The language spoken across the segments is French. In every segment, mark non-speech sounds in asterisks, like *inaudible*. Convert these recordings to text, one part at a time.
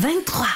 23.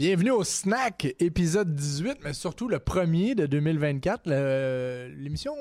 Bienvenue au Snack, épisode 18, mais surtout le premier de 2024. Le- L'émission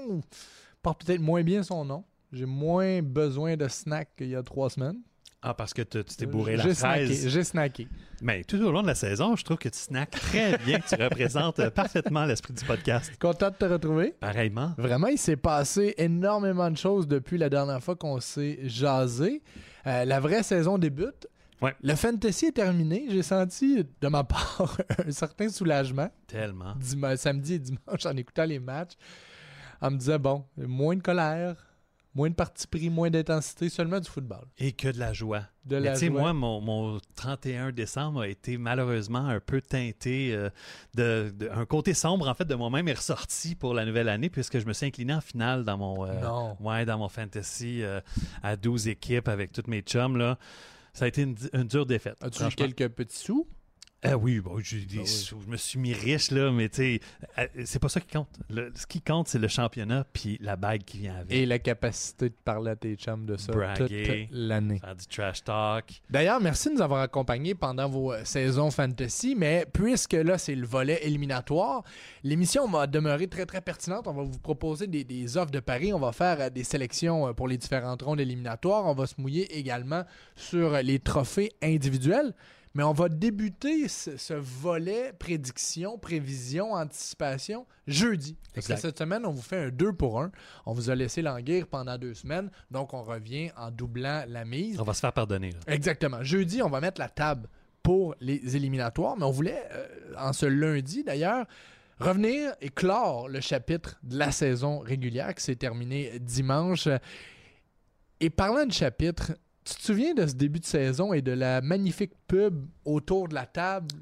porte peut-être moins bien son nom. J'ai moins besoin de snack qu'il y a trois semaines. Ah, parce que tu t'es bourré la J'ai fraise. snacké. J'ai snacké. Mais tout au long de la saison, je trouve que tu snacks très bien, que tu représentes euh, parfaitement l'esprit du podcast. Content de te retrouver. Pareillement. Vraiment, il s'est passé énormément de choses depuis la dernière fois qu'on s'est jasé. Euh, la vraie saison débute. Ouais. Le fantasy est terminé. J'ai senti de ma *laughs* part un certain soulagement. Tellement. Samedi et dimanche en écoutant les matchs, en me disant bon, moins de colère, moins de parti pris, moins d'intensité, seulement du football. Et que de la joie. De Mais la tu sais, joie. moi, mon, mon 31 décembre a été malheureusement un peu teinté euh, de, de- Un côté sombre, en fait, de moi-même est ressorti pour la nouvelle année, puisque je me suis incliné en finale dans mon, euh, Non. ouais, dans mon fantasy euh, à 12 équipes avec toutes mes chums. Là. Ça a été une, une dure défaite. As-tu eu quelques petits sous? Ah oui, bon, j'ai des Ah oui. sous. je me suis mis riche, là, mais tu sais, euh, c'est pas ça qui compte. Le- ce qui compte, c'est le championnat puis la bague qui vient avec. Et la capacité de parler à tes chums de ça Braguer. toute l'année. Faire du trash talk. D'ailleurs, merci de nous avoir accompagnés pendant vos euh, saisons fantasy, mais puisque là, c'est le volet éliminatoire, l'émission va demeurer très, très pertinente. On va vous proposer des, des offres de paris. On va faire euh, des sélections pour les différentes rondes éliminatoires. On va se mouiller également sur les trophées individuels. Mais on va débuter ce, ce volet prédiction, prévision, anticipation jeudi. Parce que cette semaine, on vous fait un 2 pour 1. On vous a laissé languir pendant deux semaines. Donc, on revient en doublant la mise. On va se faire pardonner. là. Exactement. Jeudi, on va mettre la table pour les éliminatoires, mais on voulait, euh, en ce lundi d'ailleurs, revenir et clore le chapitre de la saison régulière qui s'est terminé dimanche. Et parlant de chapitre, tu te souviens de ce début de saison et de la magnifique pub autour de la table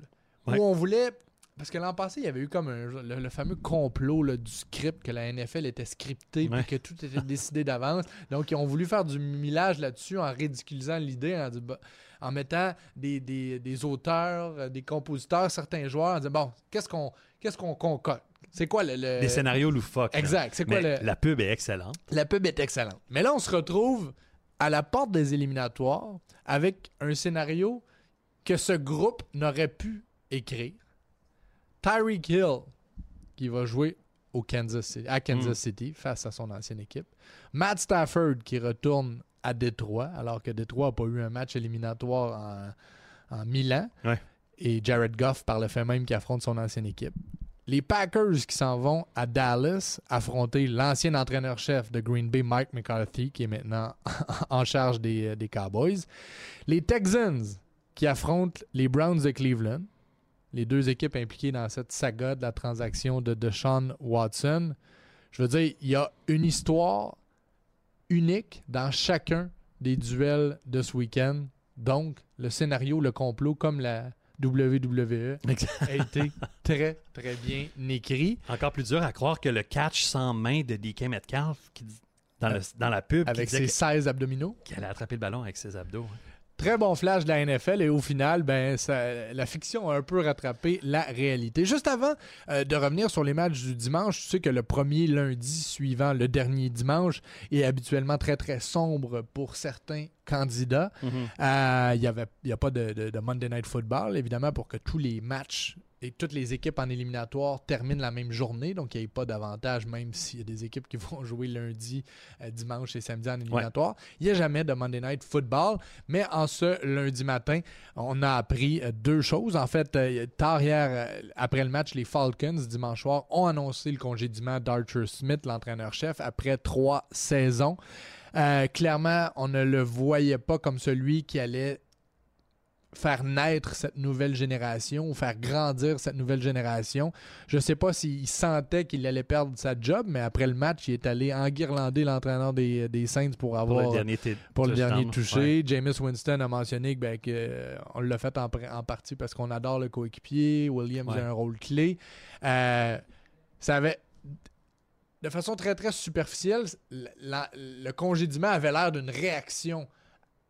Ouais. où on voulait. Parce que l'an passé, il y avait eu comme un- le, le fameux complot là, du script, que la NFL était scriptée Ouais. que tout était *laughs* décidé d'avance. Donc, ils ont voulu faire du millage là-dessus en ridiculisant l'idée, en, bah, en mettant des, des- des auteurs, euh, des compositeurs, certains joueurs, en disant bon, qu'est-ce qu'on qu'est-ce qu'on concocte? C'est quoi le. le- Des scénarios loufoques. Exact. C'est quoi Mais le. La pub est excellente. La pub est excellente. Mais là, on se retrouve à la porte des éliminatoires avec un scénario que ce groupe n'aurait pu écrire. Tyreek Hill, qui va jouer au Kansas City, à Kansas Mm. City face à son ancienne équipe. Matt Stafford, qui retourne à Détroit, alors que Détroit n'a pas eu un match éliminatoire en, en. Ouais. Et Jared Goff, par le fait même, qui affronte son ancienne équipe. Les Packers qui s'en vont à Dallas affronter l'ancien entraîneur-chef de Green Bay, Mike McCarthy, qui est maintenant *laughs* en charge des, des Cowboys. Les Texans qui affrontent les Browns de Cleveland. Les deux équipes impliquées dans cette saga de la transaction de Deshaun Watson. Je veux dire, il y a une histoire unique dans chacun des duels de ce week-end. Donc, le scénario, le complot, comme la WWE, a été très, très bien écrit. Encore plus dur à croire que le catch sans main de DK Metcalf qui dans, le- dans la pub Avec ses 16 abdominaux. qu'elle a attrapé le ballon avec ses abdos. hein. Très bon flash de la NFL et au final, ben, ça- la fiction a un peu rattrapé la réalité. Juste avant euh, de revenir sur les matchs du dimanche, tu sais que le premier lundi suivant le dernier dimanche est habituellement très très sombre pour certains candidats. Euh, Il n'y avait il y a pas de, de- de Monday Night Football, évidemment, pour que tous les matchs et toutes les équipes en éliminatoire terminent la même journée, donc il n'y a pas d'avantage, même s'il y a des équipes qui *laughs* vont jouer lundi, euh, dimanche et samedi en éliminatoire. Il n'y a jamais de Monday Night Football, mais en ce lundi matin, on a appris euh, deux choses. En fait, euh, tard hier, après le match, les Falcons, dimanche soir, ont annoncé le congédiement d'Archer Smith, l'entraîneur-chef, après trois saisons. clairement, on ne le voyait pas comme celui qui allait faire naître cette nouvelle génération ou faire grandir cette nouvelle génération. Je ne sais pas s'il sentait qu'il allait perdre sa job, mais après le match, il est allé enguirlander l'entraîneur des, des, Saints pour avoir pour le dernier, pour le dernier touché. Jameis Winston a mentionné qu'on ben, que, on l'a fait en, en, partie parce qu'on adore le coéquipier. Williams a un rôle clé. Euh, ça avait de façon très très superficielle, le congédiement avait l'air d'une réaction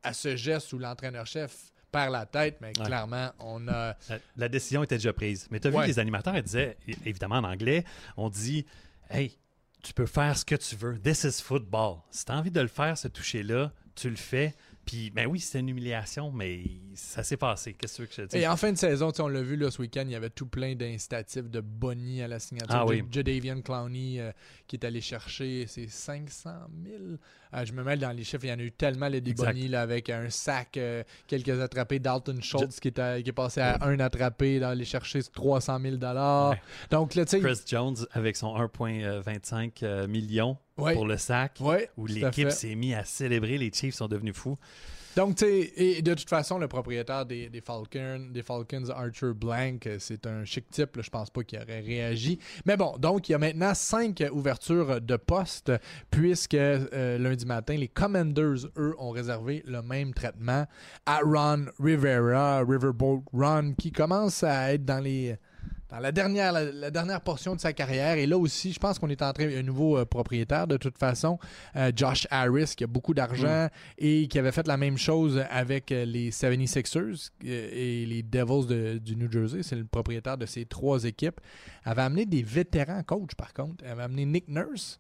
à ce geste où l'entraîneur-chef perd la tête, mais clairement, on a. La, décision était déjà prise. Mais tu as vu, les animateurs, ils disaient, évidemment en anglais, on dit Hey, tu peux faire ce que tu veux. This is football. Si tu as envie de le faire, ce toucher-là, tu le fais. Puis, ben oui, c'était une humiliation, mais ça s'est passé. Qu'est-ce que tu veux que je te dise? Et en fin de saison, on l'a vu là, ce week-end, il y avait tout plein d'incitatifs de Bonnie à la signature. Ah, oui. Jadavian Clowney euh, qui est allé chercher ses 500 000. Euh, je me mêle dans les chiffres, il y en a eu tellement les Bonnie là, avec un sac, euh, quelques attrapés. Dalton Schultz qui, est qui est passé à un attrapé, d'aller chercher 300 000 Donc, là, Chris Jones avec son 1,25 pour le sac, où l'équipe s'est mise à célébrer. Les Chiefs sont devenus fous. Donc, tu sais, et de toute façon, le propriétaire des, Falcons, des Falcons, Archer Blank, c'est un chic type. je pense pas qu'il aurait réagi. Mais bon, donc, il y a maintenant cinq ouvertures de poste, puisque euh, lundi matin, les Commanders, eux, ont réservé le même traitement à Ron Rivera, Riverboat Ron, qui commence à être dans les dans la dernière, la, dernière portion de sa carrière. Et là aussi, je pense qu'on est en train un nouveau euh, propriétaire de toute façon, euh, Josh Harris, qui a beaucoup d'argent mm. et qui avait fait la même chose avec euh, les 76ers et les Devils du New Jersey. C'est le propriétaire de ces trois équipes. avait amené des vétérans coach, par contre. Elle avait amené Nick Nurse,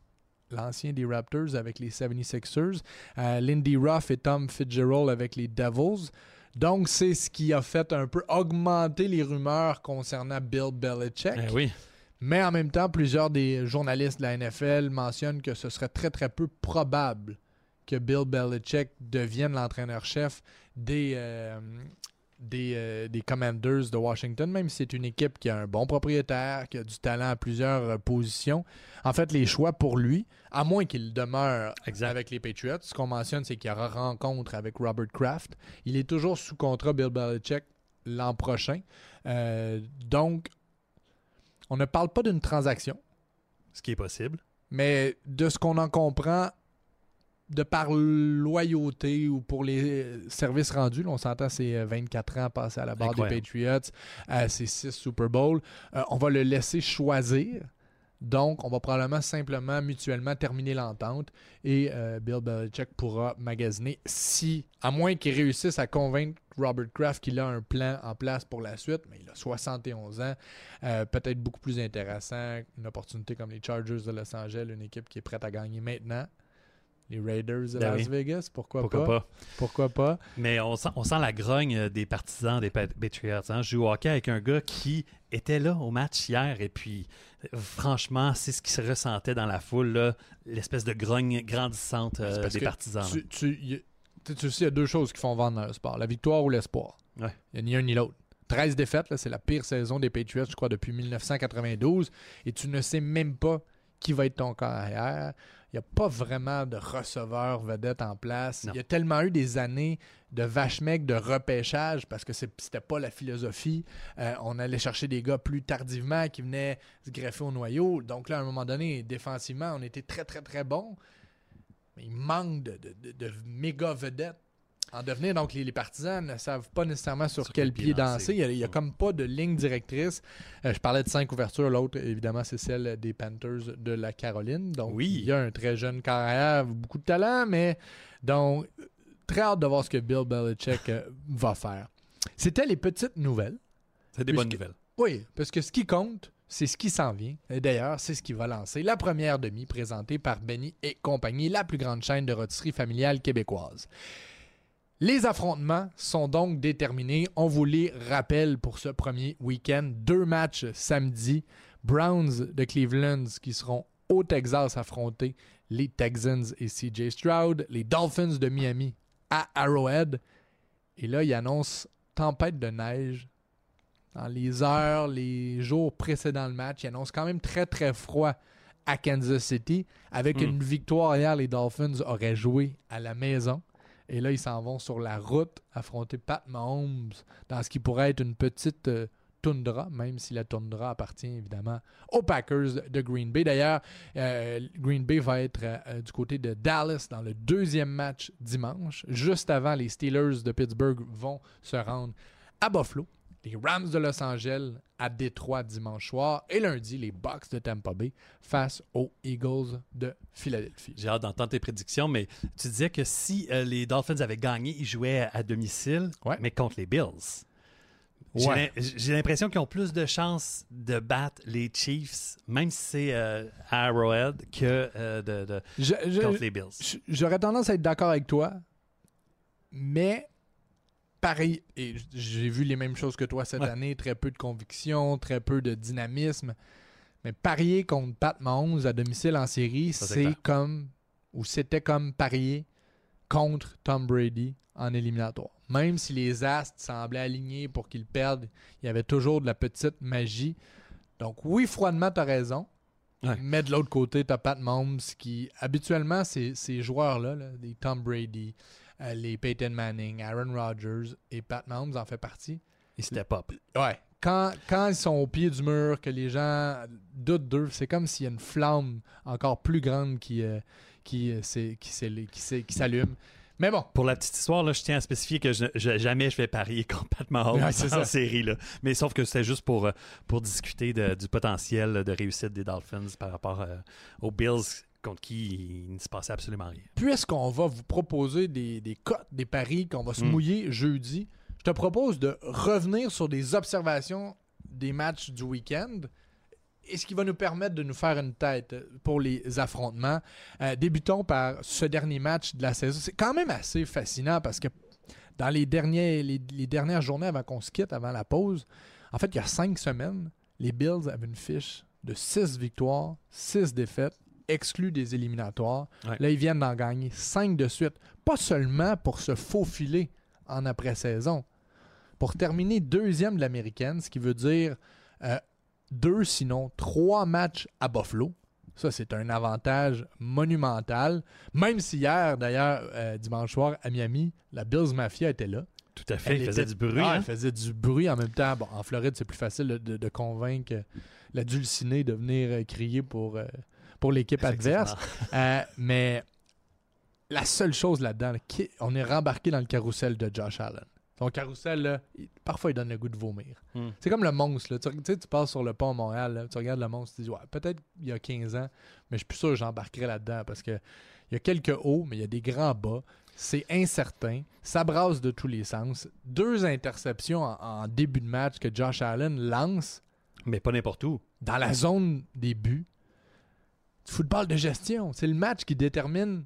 l'ancien des Raptors avec les 76ers, Lindy Ruff et Tom Fitzgerald avec les Devils. Donc, c'est ce qui a fait un peu augmenter les rumeurs concernant Bill Belichick. Eh oui. Mais en même temps, plusieurs des journalistes de la NFL mentionnent que ce serait très très peu probable que Bill Belichick devienne l'entraîneur-chef des, euh, euh, des, Commanders de Washington, même si c'est une équipe qui a un bon propriétaire, qui a du talent à plusieurs euh, positions. En fait, les choix pour lui, à moins qu'il demeure avec les Patriots, ce qu'on mentionne, c'est qu'il y aura rencontre avec Robert Kraft. Il est toujours sous contrat Bill Belichick l'an prochain. Euh, donc, on ne parle pas d'une transaction. Ce qui est possible. Mais de ce qu'on en comprend, de par loyauté ou pour les services rendus, on s'entend c'est 24 ans passés à la barre des Patriots, euh, c'est 6 Super Bowl, euh, on va le laisser choisir. Donc, on va probablement simplement mutuellement terminer l'entente et euh, Bill Belichick pourra magasiner si, à moins qu'il réussisse à convaincre Robert Kraft qu'il a un plan en place pour la suite, mais il a 71 ans, peut-être beaucoup plus intéressant, une opportunité comme les Chargers de Los Angeles, une équipe qui est prête à gagner maintenant les Raiders de ben Las Vegas, pourquoi, pas? Pourquoi pas? Mais on sent, on sent la grogne des partisans des Patriots. Hein? Je joue au hockey avec un gars qui était là au match hier et puis franchement, c'est ce qui se ressentait dans la foule, l'espèce de grogne grandissante euh, des partisans. Tu, tu, tu, sais, il y a deux choses qui font vendre dans le sport, la victoire ou l'espoir. Il n'y a ni un ni l'autre. 13 défaites, c'est la pire saison des Patriots, je crois, depuis 1992. Et tu ne sais même pas qui va être ton carrière. Il n'y a pas vraiment de receveur vedette en place. Il y a tellement eu des années de vache mec de repêchage parce que c'était pas la philosophie. Euh, on allait chercher des gars plus tardivement qui venaient se greffer au noyau. Donc là, à un moment donné, défensivement, on était très, très, très bon. Mais il manque de, de méga vedettes en devenir. Donc, les, partisans ne savent pas nécessairement sur, quel, pied danser. Il n'y a, comme pas de ligne directrice. Euh, je parlais de cinq ouvertures. L'autre, évidemment, c'est celle des Panthers de la Caroline. Donc, il y a un très jeune carrière, beaucoup de talent, mais donc, très hâte de voir ce que Bill Belichick euh, va faire. C'était les petites nouvelles. C'est des bonnes nouvelles. Oui, parce que ce qui compte, c'est ce qui s'en vient. Et d'ailleurs, c'est ce qui va lancer la première demi présentée par Benny et compagnie, la plus grande chaîne de rôtisserie familiale québécoise. Les affrontements sont donc déterminés. On vous les rappelle pour ce premier week-end. Deux matchs samedi. Browns de Cleveland qui seront au Texas affronter les Texans et CJ Stroud. Les Dolphins de Miami à Arrowhead. Et là, il annonce tempête de neige dans les heures, les jours précédant le match. Il annonce quand même très très froid à Kansas City. Avec une victoire hier, les Dolphins auraient joué à la maison. Et là, ils s'en vont sur la route affronter Pat Mahomes dans ce qui pourrait être une petite euh, toundra, même si la toundra appartient évidemment aux Packers de Green Bay. D'ailleurs, euh, Green Bay va être euh, du côté de Dallas dans le deuxième match dimanche. Juste avant, les Steelers de Pittsburgh vont se rendre à Buffalo les Rams de Los Angeles à Détroit dimanche soir et lundi, les Bucks de Tampa Bay face aux Eagles de Philadelphie. J'ai hâte d'entendre tes prédictions, mais tu disais que si euh, les Dolphins avaient gagné, ils jouaient à, domicile, mais contre les Bills. J'ai l'impression qu'ils ont plus de chances de battre les Chiefs, même si c'est euh, Arrowhead, que euh, de, contre les Bills. J'aurais tendance à être d'accord avec toi, mais pareil, et j'ai vu les mêmes choses que toi cette année, très peu de conviction, très peu de dynamisme. Mais parier contre Pat Mahomes à domicile en série, c'est comme, ou c'était comme parier contre Tom Brady en éliminatoire. Même si les astres semblaient alignés pour qu'il perde, il y avait toujours de la petite magie. Donc oui, froidement, tu as raison. Mais de l'autre côté, tu as Pat Mahomes qui, habituellement, ces, ces joueurs-là, là, des Tom Brady, les Peyton Manning, Aaron Rodgers et Pat Mahomes en fait partie. Ils step up. Ouais. Quand, quand ils sont au pied du mur, que les gens doutent d'eux, c'est comme s'il y a une flamme encore plus grande qui, euh, qui, euh, qui, qui s'allume. Mais bon. Pour la petite histoire, là, je tiens à spécifier que je, jamais je vais parier contre Pat Mahomes en série. Là. Mais sauf que c'était juste pour, pour discuter du potentiel de réussite des Dolphins par rapport aux Bills contre qui il ne se passait absolument rien. Puisqu'on va vous proposer des, des cotes, des paris, qu'on va se hmm. mouiller jeudi, je te propose de revenir sur des observations des matchs du week-end et ce qui va nous permettre de nous faire une tête pour les affrontements? Euh, débutons par ce dernier match de la saison. C'est quand même assez fascinant parce que dans les, derniers, les, les dernières journées avant qu'on se quitte, avant la pause, en fait, il y a cinq semaines, les Bills avaient une fiche de six victoires, six défaites exclus des éliminatoires. Là, ils viennent d'en gagner cinq de suite. Pas seulement pour se faufiler en après-saison, pour terminer deuxième de l'américaine, ce qui veut dire euh, deux, sinon trois matchs à Buffalo. Ça, c'est un avantage monumental. Même si hier, d'ailleurs, euh, dimanche soir, à Miami, la Bills Mafia était là. Tout à fait, elle, faisait du bruit. Ah, elle hein? faisait du bruit en même temps. Bon, en Floride, c'est plus facile de, de convaincre la dulcinée de venir euh, crier pour, pour l'équipe adverse. Euh, mais la seule chose là-dedans, on est rembarqué dans le carrousel de Josh Allen. Son carrousel, là, parfois, il donne le goût de vomir. Hmm. C'est comme le monstre. Là. Tu, sais, tu passes sur le pont à Montréal, tu regardes le monstre, tu te dis, ouais, peut-être il y a 15 ans, mais je suis plus sûr que j'embarquerai là-dedans parce que il y a quelques hauts, mais il y a des grands bas. C'est incertain. Ça brasse de tous les sens. Deux interceptions en début de match que Josh Allen lance. Mais pas n'importe où. Dans la zone des buts football de gestion. C'est le match qui détermine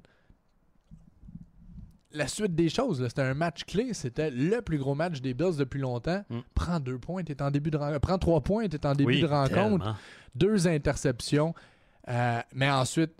la suite des choses. C'était un match clé. C'était le plus gros match des Bills depuis longtemps. Mm. Prends deux points, t'es en début de rencontre. Prends trois points, t'es en début de rencontre. Deux interceptions. Euh, mais ensuite,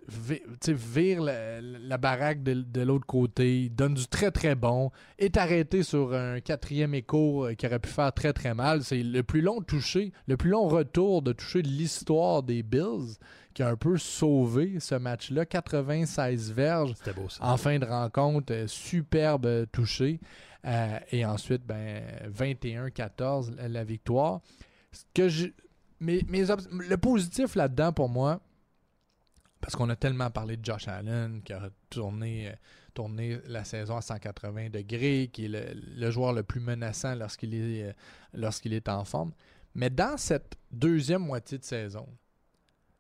vire la, baraque de, l'autre côté, donne du très très bon, est arrêté sur un quatrième écho euh, qui aurait pu faire très très mal. C'est le plus long touché, le plus long retour de toucher de l'histoire des Bills qui a un peu sauvé ce match-là. 96 verges en fin de rencontre, euh, superbe touché. et ensuite, ben, 21-14 la victoire. que mais le positif là-dedans pour moi, parce qu'on a tellement parlé de Josh Allen qui a tourné, euh, tourné la saison à 180 degrés, qui est le, joueur le plus menaçant lorsqu'il est, euh, lorsqu'il est en forme. Mais dans cette deuxième moitié de saison,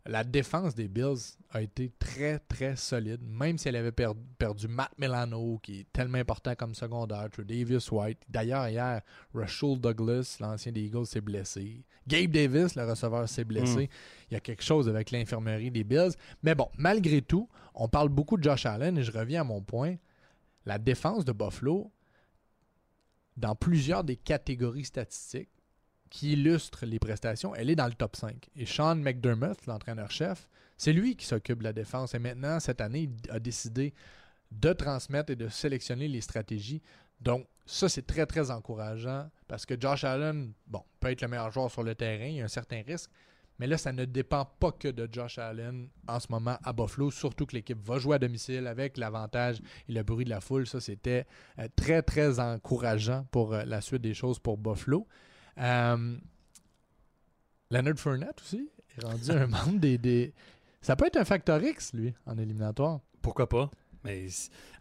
la défense des Bills a été très, très solide, même si elle avait perdu Matt Milano, qui est tellement important comme secondaire, Davis White. D'ailleurs, hier, Russell Douglas, l'ancien des Eagles, s'est blessé. Gabe Davis, le receveur, s'est blessé. Mm. Il y a quelque chose avec l'infirmerie des Bills. Mais bon, malgré tout, on parle beaucoup de Josh Allen et je reviens à mon point. La défense de Buffalo, dans plusieurs des catégories statistiques qui illustrent les prestations, elle est dans le top 5. Et Sean McDermott, l'entraîneur-chef, c'est lui qui s'occupe de la défense. Et maintenant, cette année, il a décidé de transmettre et de sélectionner les stratégies. Donc, ça, c'est très, très encourageant parce que Josh Allen, bon, peut être le meilleur joueur sur le terrain, il y a un certain risque, mais là, ça ne dépend pas que de Josh Allen en ce moment à Buffalo, surtout que l'équipe va jouer à domicile avec l'avantage et le bruit de la foule. Ça, c'était euh, très, très encourageant pour euh, la suite des choses pour Buffalo. Euh, Leonard Fournette aussi est rendu un *laughs* membre des, des... Ça peut être un facteur X, lui, en éliminatoire. Pourquoi pas? Mais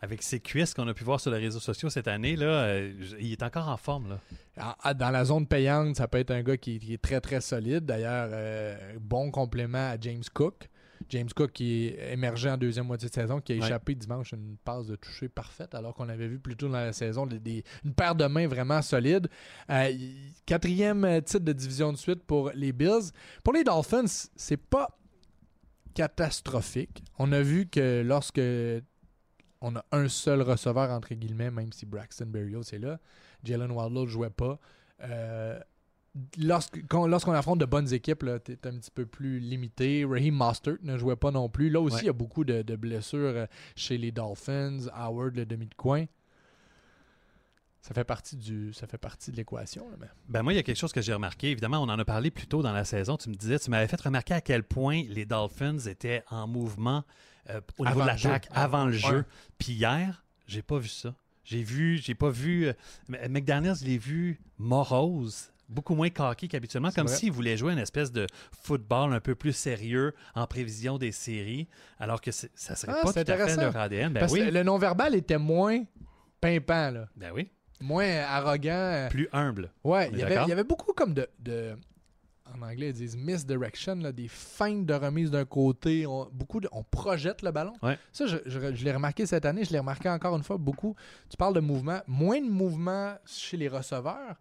avec ses cuisses qu'on a pu voir sur les réseaux sociaux cette année, là, euh, il est encore en forme. Là. Dans la zone payante, ça peut être un gars qui, est très très solide. D'ailleurs, euh, bon complément à James Cook. James Cook qui est émergé en deuxième moitié de saison, qui a échappé dimanche une passe de toucher parfaite, alors qu'on avait vu plus tôt dans la saison une paire de mains vraiment solide. Euh, quatrième titre de division de suite pour les Bills. Pour les Dolphins, c'est pas catastrophique. On a vu que lorsque on a un seul receveur, entre guillemets, même si Braxton Berrios est là. Jalen Wardlow ne jouait pas. Euh, lorsqu'on affronte de bonnes équipes, tu es un petit peu plus limité. Raheem Mostert ne jouait pas non plus. Là aussi, il y a beaucoup de, blessures euh, chez les Dolphins. Howard, le demi de coin. Ça fait partie du, ça fait partie de l'équation. Ben moi, il y a quelque chose que j'ai remarqué. Évidemment, on en a parlé plus tôt dans la saison. Tu me disais, tu m'avais fait remarquer à quel point les Dolphins étaient en mouvement euh, au niveau de l'attaque avant le jeu. Puis hier, j'ai pas vu ça. J'ai vu, j'ai pas vu. Euh, McDaniels, je l'ai vu morose, beaucoup moins coquille qu'habituellement, comme s'il voulait jouer une espèce de football un peu plus sérieux en prévision des séries, alors que ça serait ah, pas tout à fait leur ADN. Ben oui. le non-verbal était moins pimpant. Là. Ben oui. Moins arrogant. Plus humble. Ouais, il y, avait, il y avait beaucoup comme de en anglais, ils disent misdirection, là, des feintes de remise d'un côté. On, beaucoup on projette le ballon. Ça, je, l'ai remarqué cette année, je l'ai remarqué encore une fois beaucoup. Tu parles de mouvement, moins de mouvement chez les receveurs,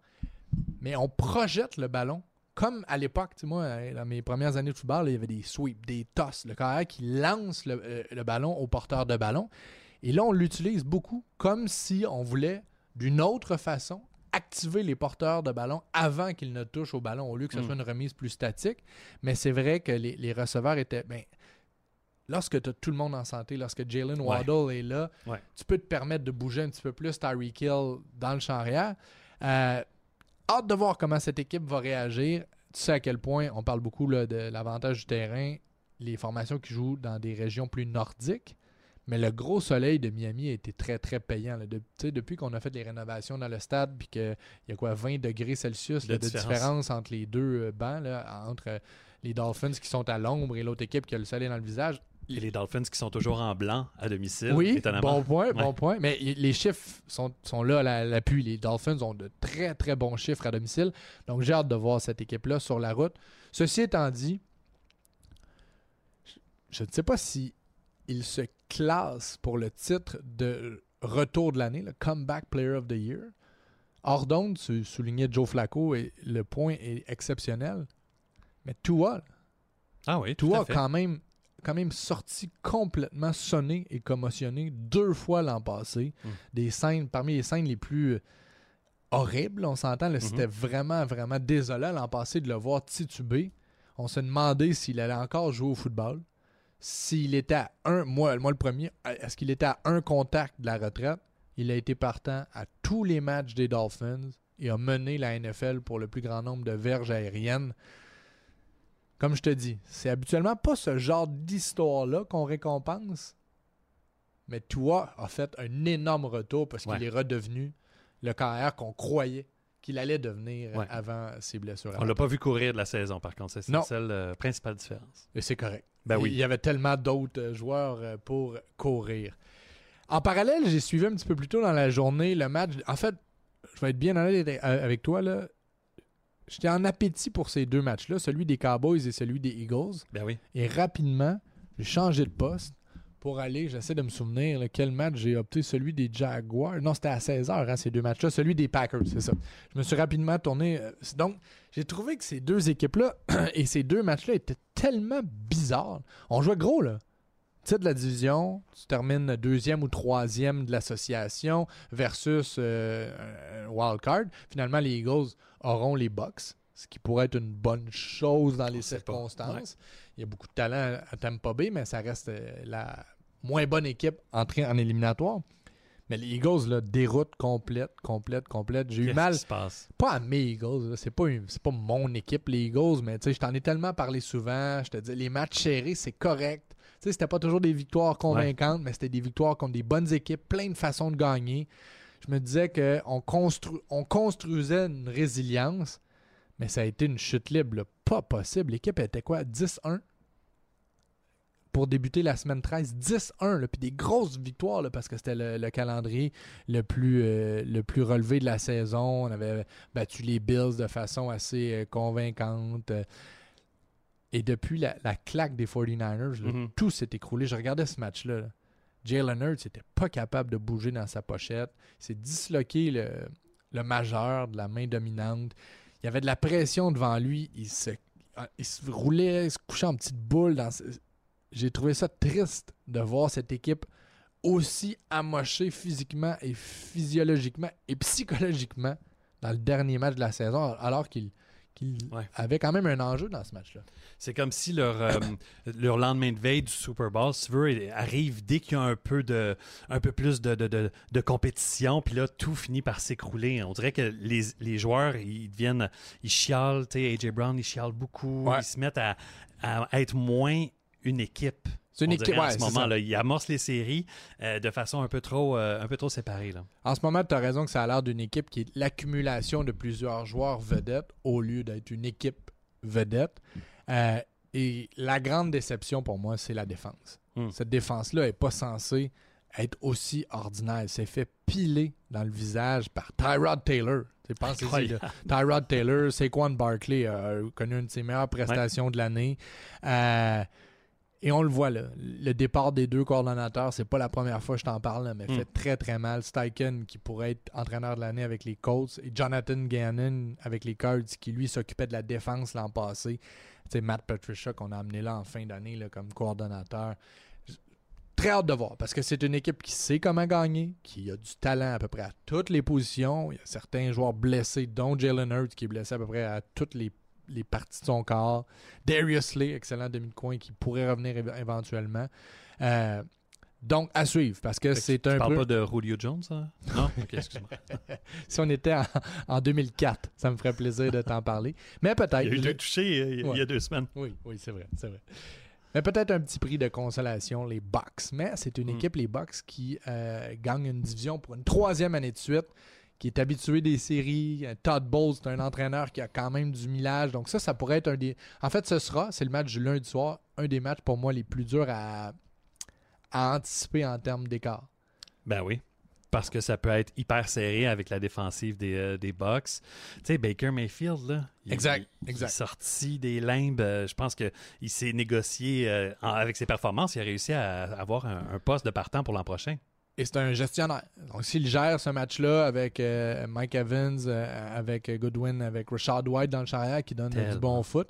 mais on projette le ballon. Comme à l'époque, moi, euh, dans mes premières années de football, il y avait des sweeps, des tosses, le carrière qui lance le, euh, le ballon au porteur de ballon. Et là, on l'utilise beaucoup comme si on voulait, d'une autre façon, activer les porteurs de ballon avant qu'ils ne touchent au ballon, au lieu que ce hmm. soit une remise plus statique. Mais c'est vrai que les, receveurs étaient. Ben, lorsque tu as tout le monde en santé, lorsque Jalen Waddle est là, tu peux te permettre de bouger un petit peu plus Tyreek Hill dans le champ arrière. Euh, hâte de voir comment cette équipe va réagir. Tu sais à quel point on parle beaucoup de l'avantage du terrain, les formations qui jouent dans des régions plus nordiques. Mais le gros soleil de Miami a été très, très payant. depuis qu'on a fait les rénovations dans le stade, puis qu'il y a quoi, 20 degrés Celsius de, différence. entre les deux euh, bancs, entre les Dolphins qui sont à l'ombre et l'autre équipe qui a le soleil dans le visage. Et les Dolphins qui sont toujours en blanc à domicile. Oui, bon point, bon point. Mais les chiffres sont, sont là à l'appui. Les Dolphins ont de très, très bons chiffres à domicile. Donc, j'ai hâte de voir cette équipe-là sur la route. Ceci étant dit, je ne sais pas si il se classe pour le titre de retour de l'année, le Comeback Player of the Year. Hors d'onde, tu soulignais Joe Flacco et le point est exceptionnel. Mais Tua, ah oui, Tua quand même, quand même sorti complètement sonné et commotionné deux fois l'an passé. Hmm. Des scènes, parmi les scènes les plus horribles, on s'entend, mm-hmm. c'était vraiment, vraiment désolant l'an passé de le voir tituber. On se demandait s'il allait encore jouer au football s'il était à un, moi, moi le premier, est-ce qu'il était à un contact de la retraite? Il a été partant à tous les matchs des Dolphins et a mené la NFL pour le plus grand nombre de verges aériennes. Comme je te dis, c'est habituellement pas ce genre d'histoire-là qu'on récompense. Mais toi a fait un énorme retour parce qu'il est redevenu le carrière qu'on croyait qu'il allait devenir avant ses blessures. On l'a pas vu courir de la saison, par contre. C'est la seule euh, principale différence. Et c'est correct. Ben oui. Il y avait tellement d'autres euh, joueurs euh, pour courir. En parallèle, j'ai suivi un petit peu plus tôt dans la journée le match. En fait, je vais être bien honnête avec toi. là. J'étais en appétit pour ces deux matchs-là, celui des Cowboys et celui des Eagles. Ben oui. Et rapidement, j'ai changé de poste pour aller, j'essaie de me souvenir quel match j'ai opté, celui des Jaguars. Non, c'était à 16h, hein, ces deux matchs-là, celui des Packers, c'est ça. Je me suis rapidement tourné. Euh, donc, j'ai trouvé que ces deux équipes-là *clears throat* et ces deux matchs-là étaient tellement bizarres. On jouait gros, là. Titre de la division, tu termines deuxième ou troisième de l'association versus euh, un wild card. Finalement, les Eagles auront les Bucks, ce qui pourrait être une bonne chose dans les circonstances. Il y a beaucoup de talent à Tampa Bay, mais ça reste euh, la moins bonne équipe entrée en éliminatoire. Mais les Eagles, là, déroute complète, complète, complète. J'ai eu mal. se passe? Pas à mes Eagles. C'est pas, c'est pas mon équipe, les Eagles, mais je t'en ai tellement parlé souvent. Je te dis, les matchs serrés, c'est correct. Tu sais, c'était pas toujours des victoires convaincantes, mais c'était des victoires contre des bonnes équipes, plein de façons de gagner. Je me disais qu'on constru on construisait une résilience, mais ça a été une chute libre. Pas possible. L'équipe était quoi? 10-1? pour débuter la semaine 13, 10-1, puis des grosses victoires parce que c'était le, calendrier le plus, euh, le plus relevé de la saison. On avait battu les Bills de façon assez euh, convaincante. Et depuis la, claque des 49ers, mm-hmm. tout s'est écroulé. Je regardais ce match-là. Jalen Hurts n'était pas capable de bouger dans sa pochette. Il s'est disloqué le, majeur de la main dominante. Il y avait de la pression devant lui. Il se, il se roulait, il se couchait en petite boule. Dans, j'ai trouvé ça triste de voir cette équipe aussi amochée physiquement et physiologiquement et psychologiquement dans le dernier match de la saison, alors qu'il avait quand même un enjeu dans ce match-là. C'est comme si leur, euh, leur lendemain de veille du Super Bowl, si tu veux, arrive dès qu'il y a un peu, de, un peu plus de, de, compétition, puis là, tout finit par s'écrouler. On dirait que les, les, joueurs, ils deviennent, ils chialent, tu sais, AJ Brown, ils chialent beaucoup, ils se mettent à, à être moins une équipe. C'est une équipe, à ce moment-là. Il amorce les séries euh, de façon un peu trop, euh, un peu trop séparée. Là. En ce moment, tu as raison que ça a l'air d'une équipe qui est l'accumulation de plusieurs joueurs vedettes au lieu d'être une équipe vedette. Euh, et la grande déception pour moi, c'est la défense. Hmm. Cette défense-là n'est pas censée être aussi ordinaire. Elle s'est fait piler dans le visage par Tyrod Taylor. Pensez-y. Tyrod Taylor, Saquon Barkley a connu une de ses meilleures prestations de l'année. Et on le voit là. Le départ des deux coordonnateurs, c'est pas la première fois que je t'en parle, mais hmm. fait très très mal. Steichen, qui pourrait être entraîneur de l'année avec les Colts, et Jonathan Gannon avec les Cards, qui lui s'occupait de la défense l'an passé. C'est Matt Patricia qu'on a amené là en fin d'année comme coordonnateur. Très hâte de voir parce que c'est une équipe qui sait comment gagner, qui a du talent à peu près à toutes les positions. Il y a certains joueurs blessés, dont Jalen Hurts qui est blessé à peu près à toutes les les parties de son corps. Darius Lee, excellent demi de coin qui pourrait revenir éventuellement. Euh, donc, à suivre, parce que c'est un. Tu parles pas de Julio Jones, hein? Non? Ok, excuse-moi. *laughs* si on était en, 2004, ça me ferait plaisir de t'en parler. Mais peut-être. Il a été touché euh, il y a deux semaines. Oui, oui, c'est vrai, c'est vrai. Mais peut-être un petit prix de consolation, les Bucks. Mais c'est une hmm. équipe, les Bucks, qui euh, gagne une division pour une troisième année de suite qui est habitué des séries. Todd Bowles, c'est un entraîneur qui a quand même du millage. Donc ça, ça pourrait être un des... En fait, ce sera, c'est le match du lundi soir, un des matchs pour moi les plus durs à, anticiper en termes d'écart. Ben oui. Parce que ça peut être hyper serré avec la défensive des, euh, des Bucks. Tu sais, Baker Mayfield, là, il, exact, exact. est sorti des limbes. Euh, je pense qu'il s'est négocié euh, avec ses performances. Il a réussi à avoir un poste de partant pour l'an prochain. Et c'est un gestionnaire. Donc, s'il gère ce match-là avec euh, Mike Evans, euh, avec Goodwin, avec Rashad White dans le charrière qui donne du bon foot.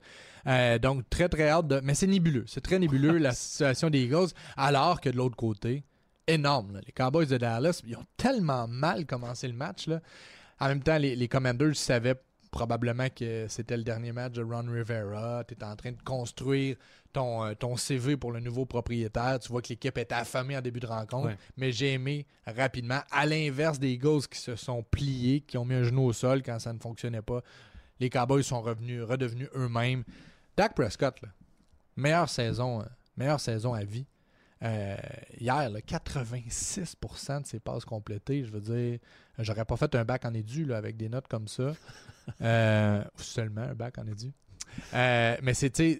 Euh, donc, très, très hâte de. Mais c'est nébuleux. C'est très nébuleux la *laughs* situation des Eagles. Alors que de l'autre côté, énorme. Les Cowboys de Dallas, ils ont tellement mal commencé le match. Là. En même temps, les, les Commanders savaient probablement que c'était le dernier match de Ron Rivera. Tu es en train de construire ton, euh, ton CV pour le nouveau propriétaire. Tu vois que l'équipe est affamée en début de rencontre. Mais j'ai aimé rapidement, à l'inverse des Eagles qui se sont pliés, qui ont mis un genou au sol quand ça ne fonctionnait pas. Les Cowboys sont revenus, redevenus eux-mêmes. Dak Prescott, meilleure saison, euh, meilleure saison à vie. Euh, hier, 86% de ses passes complétées. Je veux dire, j'aurais pas fait un bac en édu avec des notes comme ça. Euh, seulement un bac en édu. Euh, mais le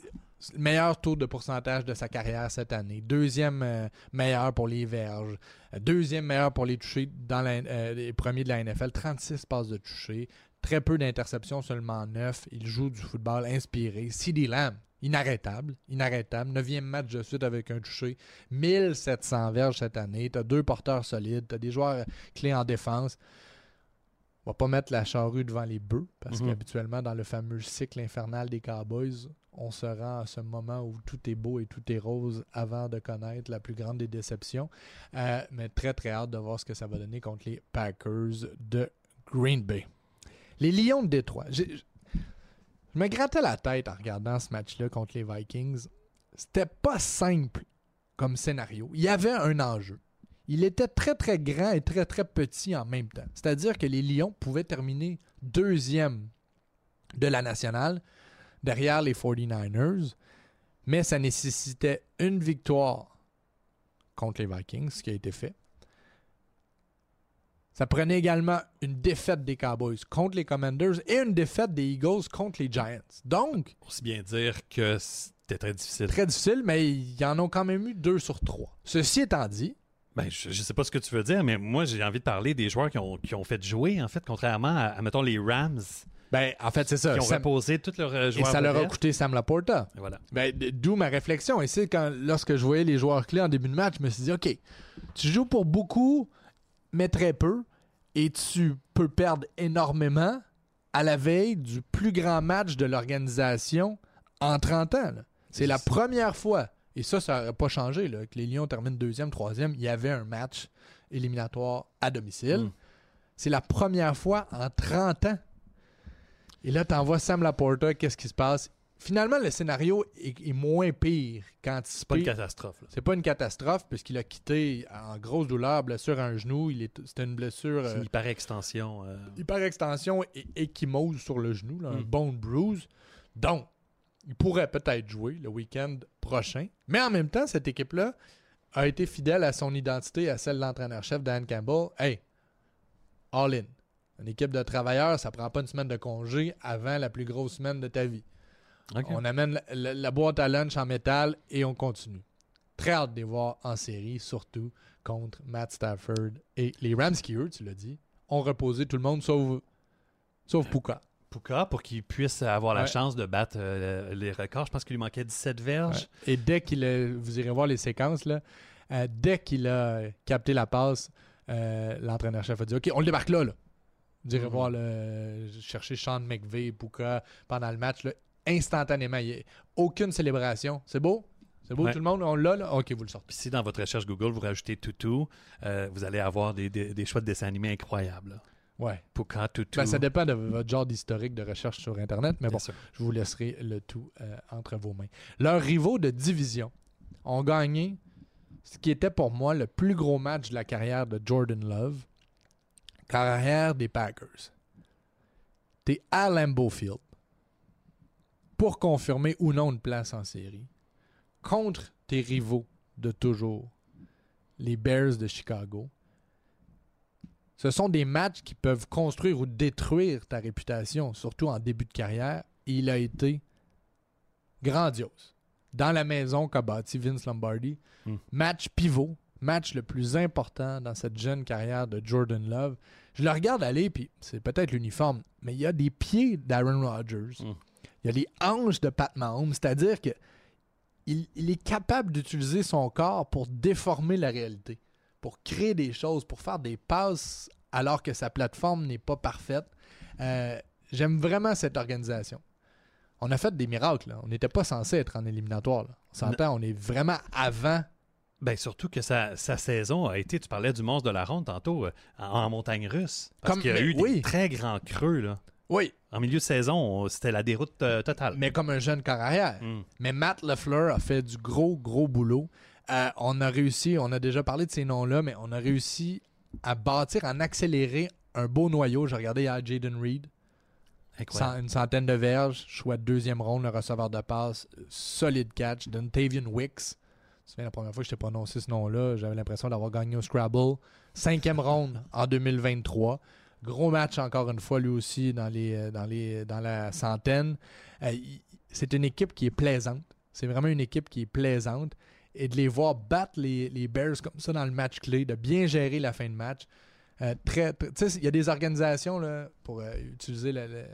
meilleur taux de pourcentage de sa carrière cette année. Deuxième meilleur pour les verges. Deuxième meilleur pour les touchés dans les premiers de la NFL. 36 passes de toucher. Très peu d'interceptions, seulement 9. Il joue du football inspiré. CD Lamb, inarrêtable, inarrêtable. Neuvième match de suite avec un touché. 1700 verges cette année. Tu as deux porteurs solides. Tu as des joueurs clés en défense. On va pas mettre la charrue devant les bœufs parce mhm. qu'habituellement, dans le fameux cycle infernal des Cowboys, on se rend à ce moment où tout est beau et tout est rose avant de connaître la plus grande des déceptions. Euh, mais très, très hâte de voir ce que ça va donner contre les Packers de Green Bay. Les Lions de Détroit. Je me grattais la tête en regardant ce match-là contre les Vikings. C'était pas simple comme scénario. Il y avait un enjeu. Il était très, très grand et très, très petit en même temps. C'est-à-dire que les Lions pouvaient terminer deuxième de la nationale derrière les 49ers, mais ça nécessitait une victoire contre les Vikings, ce qui a été fait. Ça prenait également une défaite des Cowboys contre les Commanders et une défaite des Eagles contre les Giants. Donc. Aussi bien dire que c'était très difficile. Très difficile, mais il y en ont quand même eu deux sur trois. Ceci étant dit. Ben, je, ne sais pas ce que tu veux dire, mais moi, j'ai envie de parler des joueurs qui ont, qui ont fait jouer, en fait, contrairement à, mettons, les Rams. Ben, en fait, c'est ça. Qui ont reposé tous leurs euh, joueurs. Et ça leur a coûté Sam Laporta. voilà. Ben, d'où ma réflexion. Et c'est quand, lorsque je voyais les joueurs clés en début de match, je me suis dit, OK, tu joues pour beaucoup, mais très peu, et tu peux perdre énormément à la veille du plus grand match de l'organisation en 30 ans. C'est la première fois, et ça, ça n'aurait pas changé, là, que les Lions terminent deuxième, troisième, il y avait un match éliminatoire à domicile. Mm. C'est la première fois en 30 ans et là, tu envoies Sam Laporta, qu'est-ce qui se passe? Finalement, le scénario est, moins pire qu'anticipé. C'est pas une catastrophe. C'est pas une catastrophe puisqu'il a quitté en grosse douleur, blessure à un genou. C'était une blessure. C'est une euh, hyper-extension. Euh... Hyper-extension et échymose sur le genou, un hmm. bone bruise. Donc, il pourrait peut-être jouer le week-end prochain. Mais en même temps, cette équipe-là a été fidèle à son identité, à celle de l'entraîneur-chef Dan Campbell. Hey, all in. Une équipe de travailleurs, ça prend pas une semaine de congé avant la plus grosse semaine de ta vie. On amène la, boîte à lunch en métal et on continue. Très hâte de les voir en série, surtout contre Matt Stafford et les Rams qui, eux, tu l'as dit, ont reposé tout le monde sauf, sauf Puka. Puka pour qu'il puisse avoir la chance de battre euh, les records. Je pense qu'il lui manquait 17 verges. Et dès qu'il a, vous irez voir les séquences, là, euh, dès qu'il a capté la passe, euh, l'entraîneur-chef a dit OK, on le débarque là. là. Dirait mm-hmm. voir le, chercher Sean McVeigh, Puka pendant le match. Là, instantanément. Il n'y a aucune célébration. C'est beau? C'est beau, tout le monde? On l'a, là? OK, vous le sortez. si dans votre recherche Google, vous rajoutez euh, vous allez avoir des, choix de dessins animés incroyables. Ouais. Puka, Tutu. Ben, ça dépend de votre genre d'historique de recherche sur Internet, mais bon, je vous laisserai le tout euh, entre vos mains. Leurs rivaux de division ont gagné ce qui était pour moi le plus gros match de la carrière de Jordan Love carrière des Packers. T'es à Lambeau Field pour confirmer ou non une place en série contre tes rivaux de toujours, les Bears de Chicago. Ce sont des matchs qui peuvent construire ou détruire ta réputation, surtout en début de carrière. Et il a été grandiose. Dans la maison qu'a bâti Vince Lombardi, hmm. match pivot, match le plus important dans cette jeune carrière de Jordan Love. Je le regarde aller, puis c'est peut-être l'uniforme, mais il y a des pieds d'Aaron Rodgers. Hmm. Il y a les hanches de Pat Mahomes, c'est-à-dire que il, est capable d'utiliser son corps pour déformer la réalité, pour créer des choses, pour faire des passes alors que sa plateforme n'est pas parfaite. Euh, j'aime vraiment cette organisation. On a fait des miracles. On n'était pas censé être en éliminatoire. On s'entend, on est vraiment avant ben surtout que sa, saison a été, tu parlais du monstre de la ronde tantôt, euh, en, montagne russe. Parce qu'il y a eu des très grands creux. Là. Oui. En milieu de saison, c'était la déroute euh, totale. Mais comme un jeune carrière. Hmm. Mais Matt LeFleur a fait du gros, gros boulot. Euh, on a réussi, on a déjà parlé de ces noms-là, mais on a réussi à bâtir, à accélérer un beau noyau. J'ai regardé hier Jaden Reed. une centaine de verges, choix de deuxième ronde, le receveur de passe, solide catch. Tavian Wicks, c'est la première fois que je t'ai prononcé ce nom-là, j'avais l'impression d'avoir gagné au Scrabble. Cinquième ronde en 2023. Gros match encore une fois, lui aussi, dans, les, dans, les, dans la centaine. Euh, c'est une équipe qui est plaisante. C'est vraiment une équipe qui est plaisante. Et de les voir battre les, Bears comme ça dans le match clé, de bien gérer la fin de match. Euh, il y a des organisations, là, pour utiliser le,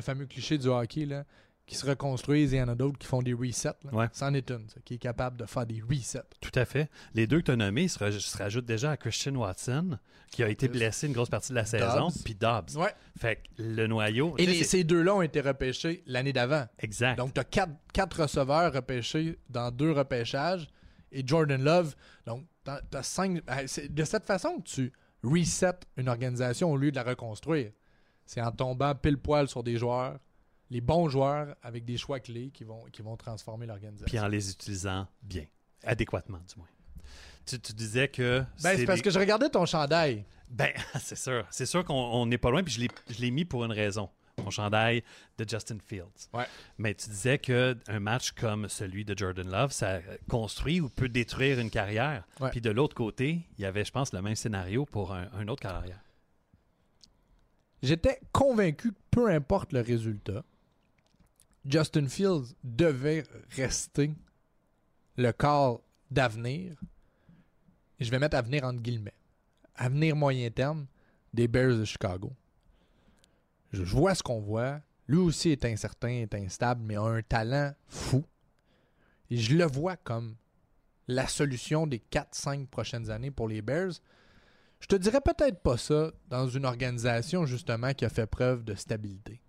fameux cliché du hockey, là, qui se reconstruisent et il y en a d'autres qui font des resets. Ouais. C'en est une, ça, qui est capable de faire des resets. Tout à fait. Les deux que tu as nommés se, raj- se rajoutent déjà à Christian Watson, qui a été blessé une grosse partie de la saison, puis Dobbs. Ouais. Fait que le noyau. Et les- ces deux-là ont été repêchés l'année d'avant. Exact. Donc, tu as quatre, quatre receveurs repêchés dans deux repêchages et Jordan Love. Donc, tu as, cinq. c'est de cette façon que tu resets une organisation au lieu de la reconstruire. C'est en tombant pile poil sur des joueurs, les bons joueurs avec des choix clés qui vont, qui vont transformer l'organisation. puis en les utilisant bien, adéquatement du moins. Tu, tu disais que. Ben, c'est parce que je regardais ton chandail. Ben, *laughs* c'est sûr. C'est sûr qu'on on n'est pas loin, puis je l'ai- je l'ai mis pour une raison. Mon chandail de Justin Fields. Ouais. Mais tu disais qu'un match comme celui de Jordan Love, ça construit ou peut détruire une carrière. Ouais. Puis de l'autre côté, il y avait, je pense, le même scénario pour un, un autre carrière. J'étais convaincu que peu importe le résultat, Justin Fields devait rester le corps d'avenir. Je vais mettre avenir entre guillemets. Avenir moyen terme des Bears de Chicago. Je je vois ce qu'on voit. Lui aussi est incertain, est instable, mais a un talent fou. Et je le vois comme la solution des 4-5 prochaines années pour les Bears. Je te dirais peut-être pas ça dans une organisation justement qui a fait preuve de stabilité.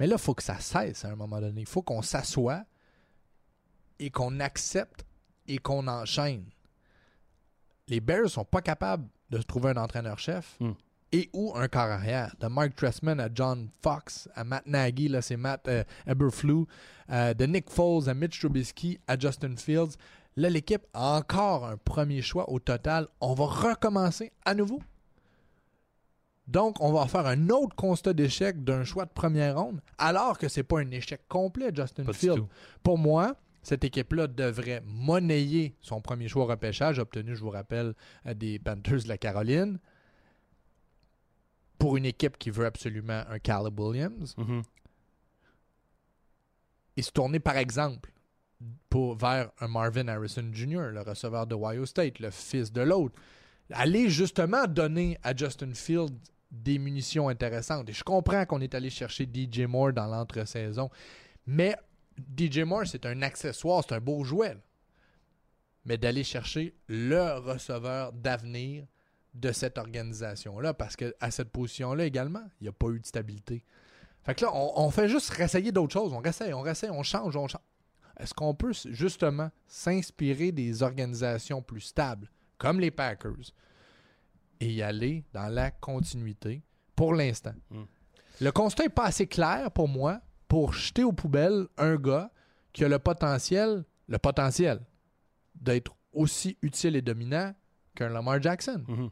Mais là, il faut que ça cesse à un moment donné. Il faut qu'on s'assoie et qu'on accepte et qu'on enchaîne. Les Bears sont pas capables de se trouver un entraîneur-chef Hmm. et ou un corps arrière. De Mark Tressman à John Fox, à Matt Nagy, là c'est Matt euh, Eberflew, euh, de Nick Foles à Mitch Trubisky à Justin Fields. Là, l'équipe a encore un premier choix au total. On va recommencer à nouveau. Donc, on va faire un autre constat d'échec d'un choix de première ronde, alors que c'est pas un échec complet, Justin Pas tout. Pour moi, cette équipe-là devrait monnayer son premier choix au repêchage, obtenu, je vous rappelle, à des Panthers de la Caroline, pour une équipe qui veut absolument un Caleb Williams, Mhm. et se tourner, par exemple, pour, vers un Marvin Harrison Jr., le receveur de Ohio State, le fils de l'autre. Aller justement donner à Justin Fields des munitions intéressantes. Et je comprends qu'on est allé chercher DJ Moore dans l'entre-saison, mais DJ Moore, c'est un accessoire, c'est un beau jouet. Mais d'aller chercher le receveur d'avenir de cette organisation-là, parce qu'à cette position-là également, il n'y a pas eu de stabilité. Fait que là, on, on fait juste réessayer d'autres choses. On réessaye, on réessaye, on change, on change. Est-ce qu'on peut justement s'inspirer des organisations plus stables, comme les Packers, et y aller dans la continuité pour l'instant? Mm. Le constat n'est pas assez clair pour moi pour jeter aux poubelles un gars qui a le potentiel, le potentiel d'être aussi utile et dominant qu'un Lamar Jackson. Mhm.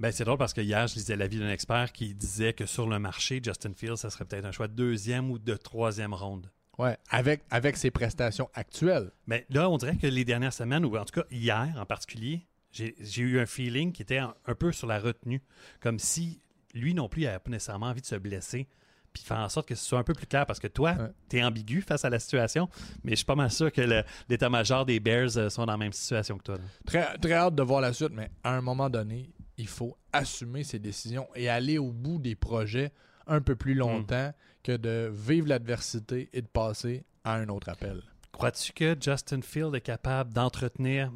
Ben, c'est drôle parce que hier, je lisais l'avis d'un expert qui disait que sur le marché, Justin Fields, ça serait peut-être un choix de deuxième ou de troisième ronde. Ouais, avec, avec ses prestations actuelles. Mais là, on dirait que les dernières semaines, ou en tout cas hier en particulier, j'ai eu un feeling qui était un, un peu sur la retenue. Comme si lui non plus, n'avait pas nécessairement envie de se blesser. Puis faire en sorte que ce soit un peu plus clair. Parce que toi, Ouais. tu es ambigu face à la situation. Mais je suis pas mal sûr que l'état-major des Bears euh, sont dans la même situation que toi. là. Très, très hâte de voir la suite, mais à un moment donné, il faut assumer ses décisions et aller au bout des projets un peu plus longtemps que de vivre l'adversité et de passer à un autre appel. Crois-tu que Justin Field est capable d'entretenir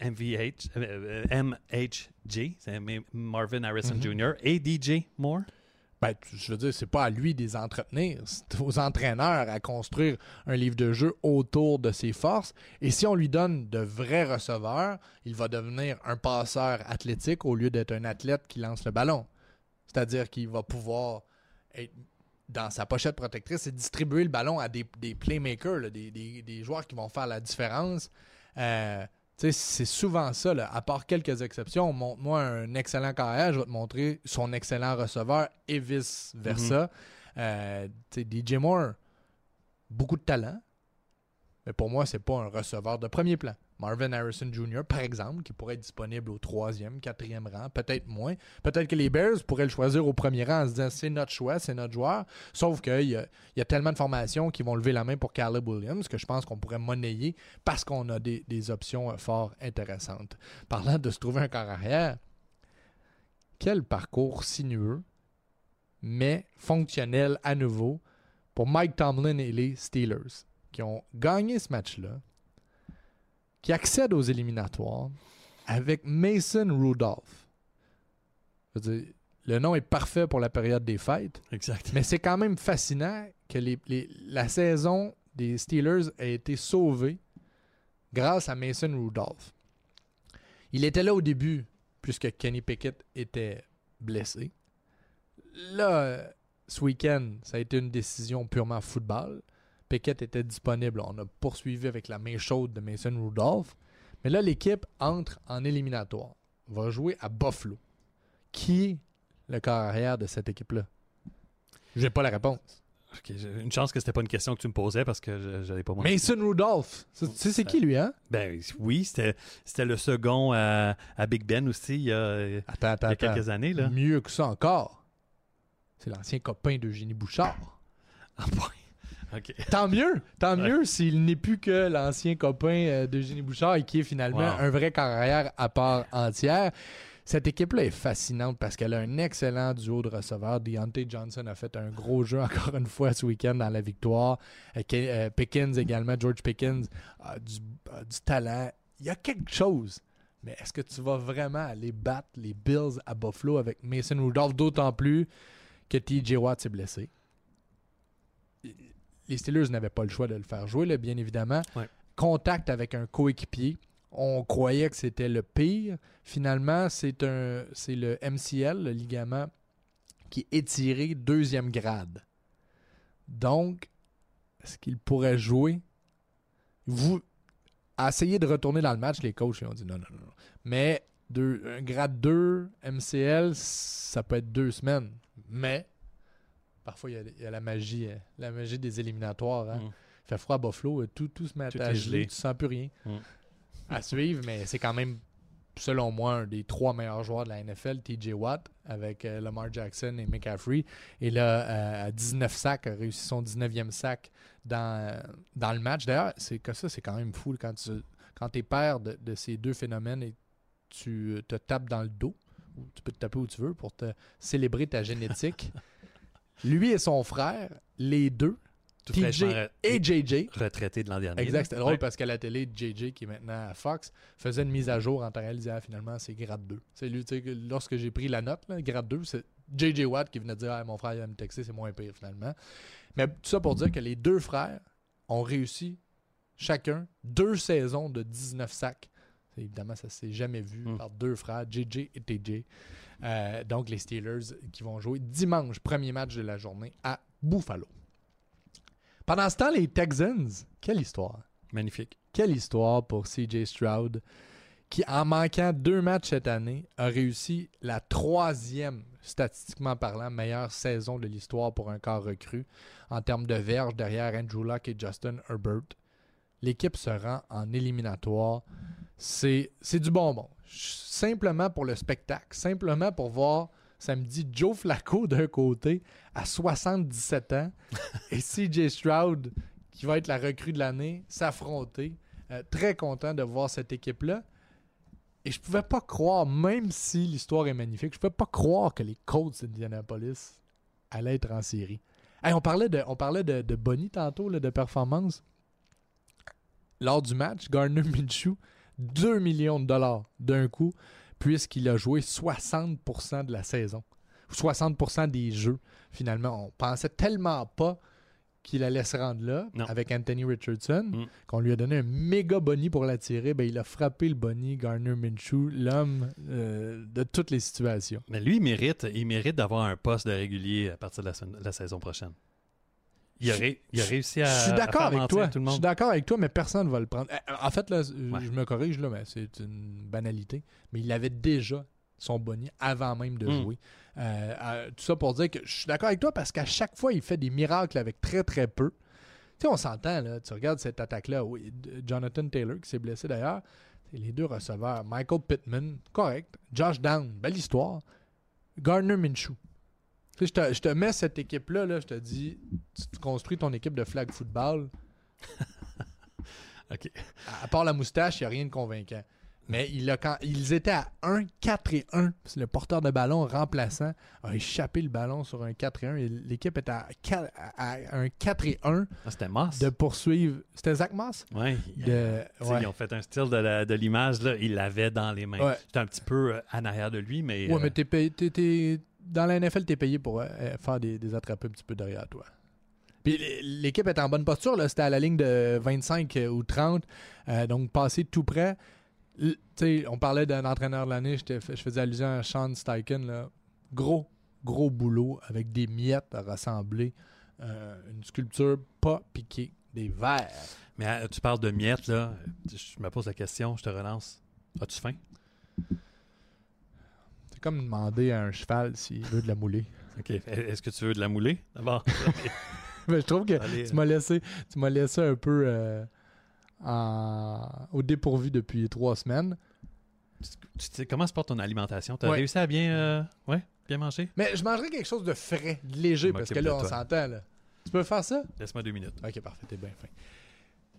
MVH, euh, euh, MHG, c'est Marvin Harrison Mhm. Jr. et DJ Moore? Ben, je veux dire, c'est pas à lui de les entretenir, c'est aux entraîneurs à construire un livre de jeu autour de ses forces. Et si on lui donne de vrais receveurs, il va devenir un passeur athlétique au lieu d'être un athlète qui lance le ballon. C'est-à-dire qu'il va pouvoir être dans sa pochette protectrice et distribuer le ballon à des, des playmakers, là, des, des- des joueurs qui vont faire la différence. Euh, c'est souvent ça, là. à part quelques exceptions. Montre-moi un excellent carrière, je vais te montrer son excellent receveur et vice-versa. Euh, tu sais, DJ Moore, beaucoup de talent, mais pour moi, c'est pas un receveur de premier plan. Marvin Harrison Jr., par exemple, qui pourrait être disponible au troisième, quatrième rang, peut-être moins. Peut-être que les Bears pourraient le choisir au premier rang en se disant c'est notre choix, c'est notre joueur. Sauf qu'il y a, tellement de formations qui vont lever la main pour Caleb Williams que je pense qu'on pourrait monnayer parce qu'on a des, des options euh, fort intéressantes. Parlant de se trouver un corps arrière, quel parcours sinueux, mais fonctionnel à nouveau pour Mike Tomlin et les Steelers, qui ont gagné ce match-là, qui accèdent aux éliminatoires avec Mason Rudolph. Dire, le nom est parfait pour la période des fêtes, Exact. mais c'est quand même fascinant que les- les- la saison des Steelers a été sauvée grâce à Mason Rudolph. Il était là au début, puisque Kenny Pickett était blessé. Là, ce week-end, ça a été une décision purement football. Pickett était disponible. On a poursuivi avec la main chaude de Mason Rudolph. Mais là, l'équipe entre en éliminatoire. Va jouer à Buffalo. Qui est le corps arrière de cette équipe-là? J'ai pas la réponse. Une chance que c'était pas une question que tu me posais parce que je n'avais pas moi. Mason Rudolph. Tu sais, c'est qui, lui, hein? Ben oui, c'était c'était le second à, à Big Ben aussi il y a, il Attends, y attends, a quelques attends. années. Là. Mieux que ça encore. C'est l'ancien copain d'Eugénie Bouchard. Ah, *laughs* Tant mieux, tant Ouais. mieux s'il n'est plus que l'ancien copain euh, d'Eugénie Bouchard et qui est finalement Wow. un vrai carrière à part entière. Cette équipe-là est fascinante parce qu'elle a un excellent duo de receveurs. Deontay Johnson a fait un gros jeu encore une fois ce week-end dans la victoire. Euh, euh, Pickens également, George Pickens a du, a du talent. Il y a quelque chose. Mais est-ce que tu vas vraiment aller battre les Bills à Buffalo avec Mason Rudolph, d'autant plus que TJ Watt s'est blessé? Les Steelers n'avaient pas le choix de le faire jouer, là, bien évidemment. Ouais. Contact avec un coéquipier. On croyait que c'était le pire. Finalement, c'est un c'est le MCL, le ligament, qui est étiré deuxième grade. Donc, est-ce qu'il pourrait jouer? Vous, à essayer de retourner dans le match, les coachs ils ont dit non, non, non. non. Mais deux, un grade 2, MCL, ça peut être deux semaines. Mais parfois, il y a, il y a la magie euh, la magie des éliminatoires. hein. Mm. Il fait froid à Buffalo, euh, tout, tout se met Tout à gelé. tu sens plus rien. Mm. À suivre, mais c'est quand même, selon moi, un des trois meilleurs joueurs de la NFL, TJ Watt, avec euh, Lamar Jackson et McCaffrey. Et là, euh, à 19 sacs, a réussi son 19e sac dans, dans le match. D'ailleurs, c'est que ça, c'est quand même fou quand tu quand es père de, de ces deux phénomènes et tu te tapes dans le dos, tu peux te taper où tu veux pour te célébrer ta génétique. *laughs* Lui et son frère, les deux, Tout TJ et JJ, retraité de l'an dernier. Exact, c'était drôle Ouais. parce qu'à la télé, JJ, qui est maintenant à Fox, faisait une mise à jour en temps réel, disait ah, finalement c'est grade 2. C'est lui, tu sais, que lorsque j'ai pris la note, là, grade 2, c'est JJ Watt qui venait dire ah, mon frère il va me texter, c'est moins pire finalement. Mais tout ça pour dire que les deux frères ont réussi chacun deux saisons de 19 sacs. Évidemment, ça s'est jamais vu Mm. par deux frères, JJ et TJ. Euh, donc les Steelers qui vont jouer dimanche, premier match de la journée à Buffalo. Pendant ce temps, les Texans, quelle histoire. Magnifique. Quelle histoire pour CJ Stroud, qui, en manquant deux matchs cette année, a réussi la troisième, statistiquement parlant, meilleure saison de l'histoire pour un corps recru en termes de verges derrière Andrew Luck et Justin Herbert. L'équipe se rend en éliminatoire. C'est c'est du bonbon. Simplement pour le spectacle, simplement pour voir samedi Joe Flacco *laughs* d'un côté à 77 ans *laughs* et CJ Stroud qui va être la recrue de l'année s'affronter. Euh, très content de voir cette équipe-là. Et je pouvais pas croire, même si l'histoire est magnifique, je pouvais pas croire que les Colts d'Indianapolis allaient être en série. Hey, on parlait de, on parlait de, de Bonnie tantôt, là, de performance. Lors du match, Gardner Minshew, 2 millions de dollars d'un coup, puisqu'il a joué 60% de la saison. 60% des jeux, finalement. On pensait tellement pas qu'il allait se rendre là Non. avec Anthony Richardson, Mm. qu'on lui a donné un méga boni pour l'attirer. Ben, il a frappé le boni, Garner Minshew, l'homme euh, de toutes les situations. Mais lui, il mérite, il mérite d'avoir un poste de régulier à partir de la saison prochaine. Il a, Je- ré- il a réussi à. Je suis d'accord avec toi. Tout le Je suis monde. d'accord avec toi, mais personne ne va le prendre. Euh, En fait, là, je Ouais. je me corrige, là, mais c'est une banalité. Mais il avait déjà son boni avant même de Mm. jouer. Euh, euh, tout ça pour dire que je suis d'accord avec toi parce qu'à chaque fois, il fait des miracles avec très très peu. Tu sais, on s'entend, là. Tu regardes cette attaque-là. Oui, Jonathan Taylor, qui s'est blessé d'ailleurs. Les deux receveurs. Michael Pittman, correct. Josh Down, belle histoire. Gardner Minshew. Je te, je te mets cette équipe-là, là, je te dis, tu, construis ton équipe de flag football. *laughs* OK. À, à part la moustache, il n'y a rien de convaincant. Mais il a, quand, ils étaient à 1, 4 et 1. Le porteur de ballon remplaçant a échappé le ballon sur un 4 et 1. L'équipe était à, un 4 et 1. Ah, c'était Moss. De poursuivre. C'était Zach Moss? Oui. Ouais. Ils ont fait un style de l'image. Il l'avait dans les mains. C'était un petit peu euh, en arrière de lui, mais. Oui, mais t'es dans la NFL, t'es payé pour euh, faire des, des attrapés un petit peu derrière toi. Puis l'équipe est en bonne posture. C'était à la ligne de 25 ou 30. donc, passé tout près on parlait d'un entraîneur de l'année, je faisais allusion à Sean Steichen. Gros, gros boulot avec des miettes à rassembler. Euh, une sculpture pas piquée, des verres. Mais euh, tu parles de miettes, là. Je me pose la question, je te relance. As-tu faim? Comme demander à un cheval s'il veut de la mouler. OK. Est-ce que tu veux de la mouler d'abord? *laughs* je trouve que tu m'as laissé, tu m'as laissé un peu. Euh, au dépourvu depuis trois semaines. Tu, comment se porte ton alimentation? Tu as réussi à bien, euh, ouais, bien manger? Mais je mangerais quelque chose de frais, de léger, parce que là, on s'entend. Tu peux faire ça? Laisse-moi deux minutes. Ok, parfait, t'es bien fin.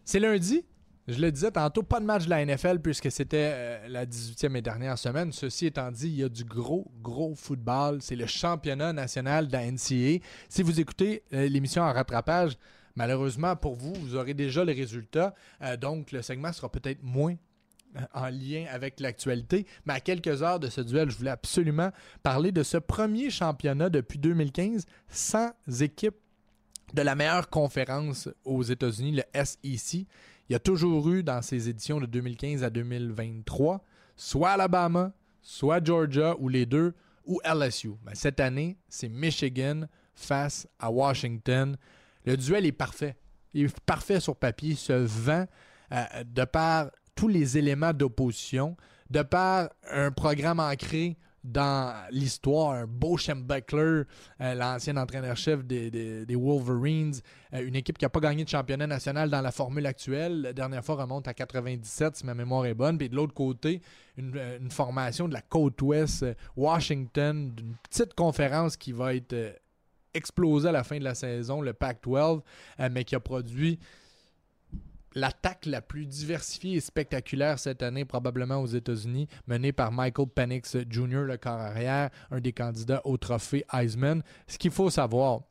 C'est lundi. Je le disais tantôt, pas de match de la NFL puisque c'était euh, la 18e et dernière semaine. Ceci étant dit, il y a du gros, gros football. C'est le championnat national de la NCA. Si vous écoutez euh, l'émission en rattrapage, Malheureusement pour vous, vous aurez déjà les résultats, euh, donc le segment sera peut-être moins en lien avec l'actualité. Mais à quelques heures de ce duel, je voulais absolument parler de ce premier championnat depuis 2015 sans équipe de la meilleure conférence aux États-Unis, le SEC. Il y a toujours eu dans ces éditions de 2015 à 2023, soit Alabama, soit Georgia ou les deux, ou LSU. Mais cette année, c'est Michigan face à Washington. Le duel est parfait. Il est parfait sur papier, se vend euh, de par tous les éléments d'opposition, de par un programme ancré dans l'histoire, beau Schembechler, euh, l'ancien entraîneur-chef des, Wolverines, euh, une équipe qui n'a pas gagné de championnat national dans la formule actuelle. La dernière fois remonte à 97, si ma mémoire est bonne. Puis de l'autre côté, une, une, formation de la côte ouest, Washington, d'une petite conférence qui va être explosé à la fin de la saison, le Pac-12, euh, mais qui a produit l'attaque la plus diversifiée et spectaculaire cette année, probablement aux États-Unis, menée par Michael Penix Jr., le corps arrière, un des candidats au trophée Heisman. Ce qu'il faut savoir,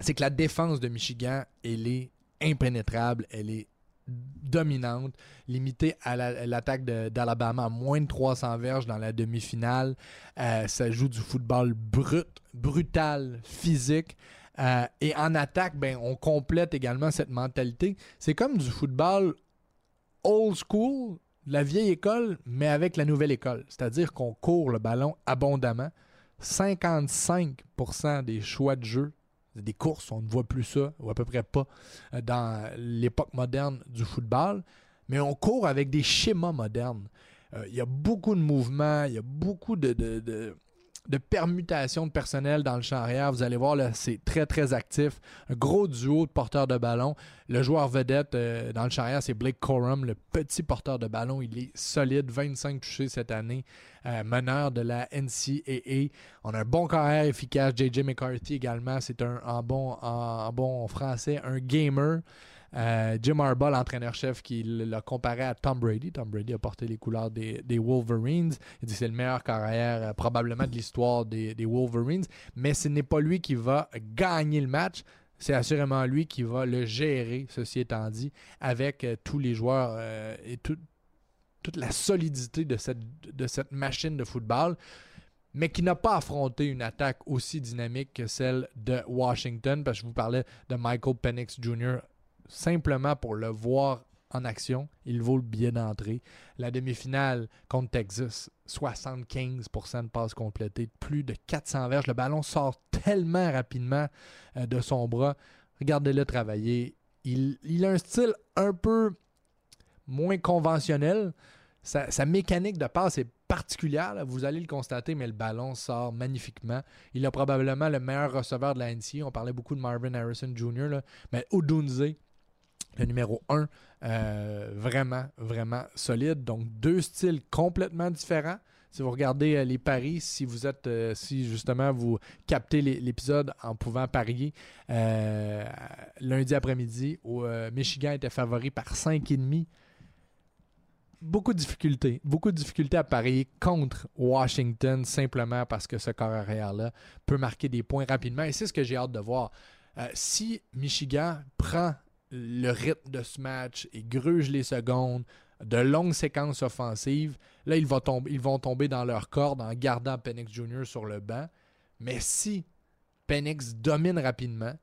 c'est que la défense de Michigan, elle est impénétrable, elle est dominante, limitée à l'attaque d'Alabama à moins de 300 verges dans la demi-finale. Euh, ça joue du football brut, brutal, physique. Euh, et en attaque, ben, on complète également cette mentalité. C'est comme du football old school, la vieille école, mais avec la nouvelle école. C'est-à-dire qu'on court le ballon abondamment. 55% des choix de jeu des courses, on ne voit plus ça, ou à peu près pas, euh, dans l'époque moderne du football. Mais on court avec des schémas modernes. Euh, il y a beaucoup de mouvements, il y a beaucoup de, de permutation de personnel dans le champ arrière. Vous allez voir, c'est très, très actif. Un gros duo de porteurs de ballon. Le joueur vedette euh, dans le champ arrière, c'est Blake Corum, le petit porteur de ballon. Il est solide, 25 touchés cette année, euh, meneur de la NCAA. On a un bon carrière efficace. JJ McCarthy également, c'est un, bon, bon français, un gamer. Euh, Jim Harbaugh, l'entraîneur-chef, qui l'a comparé à Tom Brady. Tom Brady a porté les couleurs des, Wolverines. Il dit c'est le meilleur carrière euh, probablement de l'histoire des, Wolverines. Mais ce n'est pas lui qui va gagner le match. C'est assurément lui qui va le gérer, ceci étant dit, avec euh, tous les joueurs et toute la solidité de cette, de cette machine de football mais qui n'a pas affronté une attaque aussi dynamique que celle de Washington, parce que je vous parlais de Michael Penix Jr simplement pour le voir en action, il vaut le billet d'entrée. La demi-finale contre Texas, 75% de passes complétées, plus de 400 verges. Le ballon sort tellement rapidement euh, de son bras. Regardez-le travailler. Il, a un style un peu moins conventionnel. Sa, mécanique de passe est particulière, vous allez le constater, mais le ballon sort magnifiquement. Il a probablement le meilleur receveur de la NCA. On parlait beaucoup de Marvin Harrison Jr., mais Odunze, le numéro 1, euh, vraiment, vraiment solide. Donc, deux styles complètement différents. Si vous regardez euh, les paris, si vous êtes, euh, si justement vous captez l'épisode en pouvant parier, lundi après-midi, Michigan était favori par 5,5. beaucoup de difficultés. Beaucoup de difficultés à parier contre Washington simplement parce que ce corps arrière-là peut marquer des points rapidement. Et c'est ce que j'ai hâte de voir. Si Michigan prend le rythme de ce match et gruge les secondes, de longues séquences offensives, là, ils vont, tomber, ils vont tomber dans leur corde en gardant Penix Jr. sur le banc. Mais si Penix domine rapidement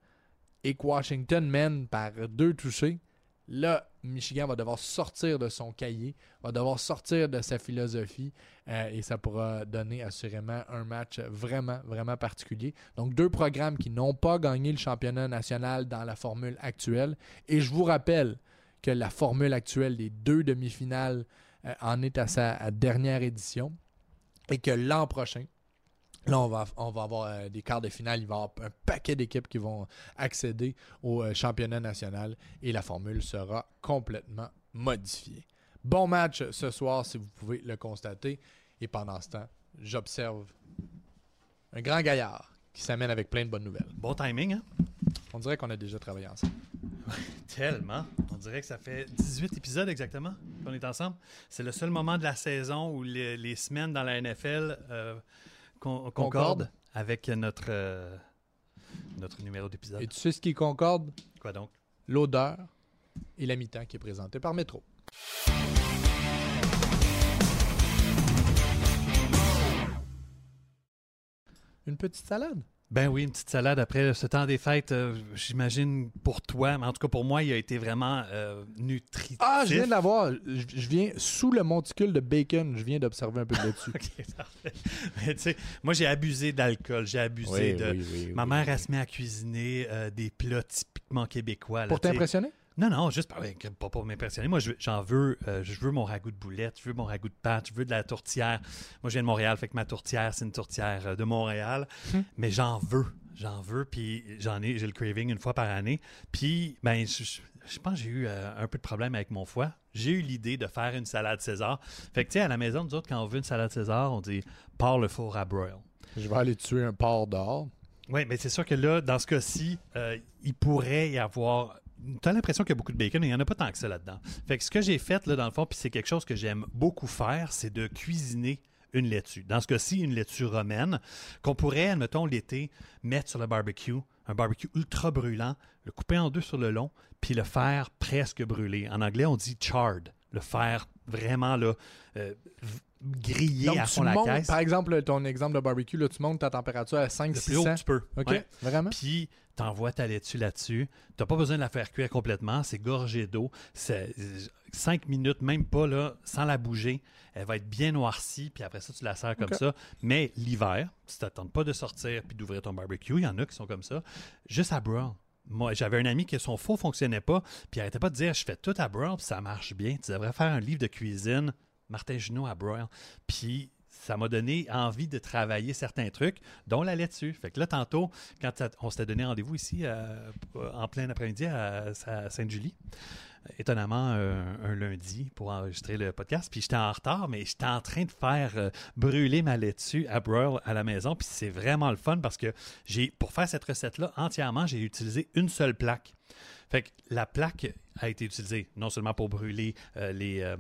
et que Washington mène par deux touchés, là, Michigan va devoir sortir de son cahier, va devoir sortir de sa philosophie euh, et ça pourra donner assurément un match vraiment, vraiment particulier. Donc, deux programmes qui n'ont pas gagné le championnat national dans la formule actuelle. Et je vous rappelle que la formule actuelle des deux demi-finales euh, en est à sa dernière édition et que l'an prochain, Là, on va, on va avoir euh, des quarts de finale. Il va y avoir un paquet d'équipes qui vont accéder au euh, championnat national et la formule sera complètement modifiée. Bon match ce soir, si vous pouvez le constater. Et pendant ce temps, j'observe un grand gaillard qui s'amène avec plein de bonnes nouvelles. Bon timing, hein? On dirait qu'on a déjà travaillé ensemble. *laughs* Tellement. On dirait que ça fait 18 épisodes exactement qu'on est ensemble. C'est le seul moment de la saison où les, semaines dans la NFL euh, concorde, avec notre, euh, notre numéro d'épisode. Et tu sais ce qui concorde? Quoi donc? L'odeur et la mi-temps qui est présentée par Métro. Une petite salade? Ben oui, une petite salade après ce temps des fêtes, euh, j'imagine pour toi, mais en tout cas pour moi, il a été vraiment euh, nutritif. Ah, je viens de l'avoir. Je viens sous le monticule de bacon. Je viens d'observer un peu dessus. *laughs* ok, parfait. Mais tu sais, moi j'ai abusé d'alcool, j'ai abusé de. Ma mère, elle se met à cuisiner euh, des plats typiquement québécois. pour t'impressionner? Non, non, juste pas, pour m'impressionner. Moi, j'en veux, euh, je veux mon ragoût de boulette, je veux mon ragoût de pâte, je veux de la tourtière. Moi, je viens de Montréal, fait que ma tourtière, c'est une tourtière euh, de Montréal. Hum. Mais j'en veux, j'en veux, puis j'en ai, j'ai le craving une fois par année. Puis, ben, je, pense que j'ai eu euh, un peu de problème avec mon foie. J'ai eu l'idée de faire une salade César. Fait que, tu sais, à la maison, nous autres, quand on veut une salade César, on dit « pars le four à broil ». Je vais aller tuer un porc dehors. Oui, mais c'est sûr que là, dans ce cas-ci, il pourrait y avoir tu as l'impression qu'il y a beaucoup de bacon, mais il n'y en a pas tant que ça là-dedans. Fait que ce que j'ai fait, là, dans le fond, puis c'est quelque chose que j'aime beaucoup faire, c'est de cuisiner une laitue. Dans ce cas-ci, une laitue romaine qu'on pourrait, admettons, l'été, mettre sur le barbecue, un barbecue ultra brûlant, le couper en deux sur le long, puis le faire presque brûler. En anglais, on dit charred, le faire vraiment là, euh, griller à fond la caisse. Par exemple, ton exemple de barbecue, là, tu montes ta température à 5 600 tu peux. OK, vraiment? Puis, t'envoies ta laitue là-dessus. T'as pas besoin de la faire cuire complètement. C'est gorgé d'eau. C'est 5 minutes, même pas, là, sans la bouger. Elle va être bien noircie, puis après ça, tu la sers comme ça. Mais l'hiver, si t'attends pas de sortir puis d'ouvrir ton barbecue, il y en a qui sont comme ça, juste à broil. Moi, j'avais un ami qui son four fonctionnait pas, puis il arrêtait pas de dire je fais tout à broil, puis ça marche bien. Tu devrais faire un livre de cuisine Martin Junot à Broil. Puis ça m'a donné envie de travailler certains trucs, dont la laitue. Fait que là, tantôt, quand on s'était donné rendez-vous ici euh, en plein après-midi à, Sainte-Julie, étonnamment un, lundi pour enregistrer le podcast, puis j'étais en retard, mais j'étais en train de faire euh, brûler ma laitue à broil à la maison, puis c'est vraiment le fun parce que pour faire cette recette-là entièrement, j'ai utilisé une seule plaque. Fait que la plaque a été utilisée non seulement pour brûler euh, les,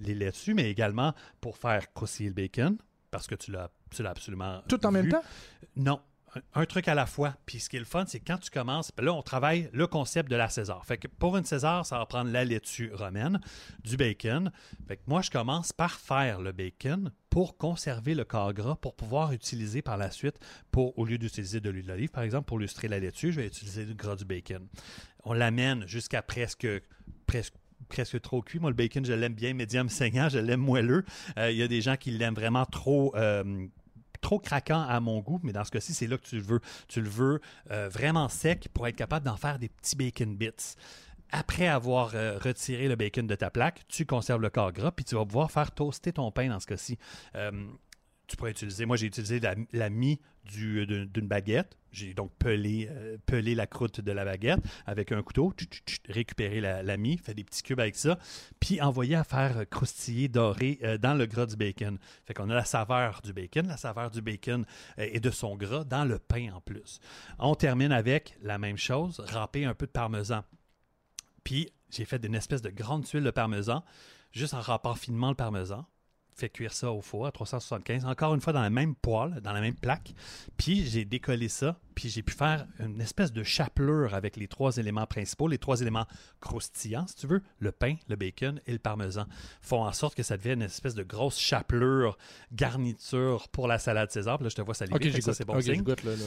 les laitues, mais également pour faire croustiller le bacon, parce que tu l'as, absolument. Tout en même temps? Non. Un, truc à la fois. Puis ce qui est le fun, c'est quand tu commences, là, on travaille le concept de la César. Fait que pour une César, ça va prendre la laitue romaine, du bacon. Fait que moi, je commence par faire le bacon pour conserver le corps gras, pour pouvoir utiliser par la suite, pour, au lieu d'utiliser de l'huile d'olive, par exemple, pour lustrer la laitue, je vais utiliser du gras du bacon. On l'amène jusqu'à presque, presque presque trop cuit. Moi, le bacon, je l'aime bien médium saignant, je l'aime moelleux. Euh, il y a des gens qui l'aiment vraiment trop euh, trop craquant à mon goût, mais dans ce cas-ci, c'est là que tu le veux. Tu le veux euh, vraiment sec pour être capable d'en faire des petits bacon bits. Après avoir retiré le bacon de ta plaque, tu conserves le corps gras, puis tu vas pouvoir faire toaster ton pain dans ce cas-ci tu pourrais utiliser, moi j'ai utilisé la, mie d'une baguette. J'ai donc pelé, euh, pelé, la croûte de la baguette avec un couteau, récupérer la, la, mie, fait des petits cubes avec ça, puis envoyer à faire croustiller, doré euh, dans le gras du bacon. Fait qu'on a la saveur du bacon, la saveur du bacon euh, et de son gras dans le pain en plus. On termine avec la même chose, râper un peu de parmesan. Puis j'ai fait une espèce de grande tuile de parmesan juste en râpant finement le parmesan fait cuire ça au four à 375, encore une fois dans la même poêle, dans la même plaque. Puis j'ai décollé ça, puis j'ai pu faire une espèce de chapelure avec les trois éléments principaux, les trois éléments croustillants, si tu veux, le pain, le bacon et le parmesan. Font en sorte que ça devienne une espèce de grosse chapelure, garniture pour la salade César. Puis là, je te vois saliver, Ok, ça c'est bon signe. je goûte, là, là.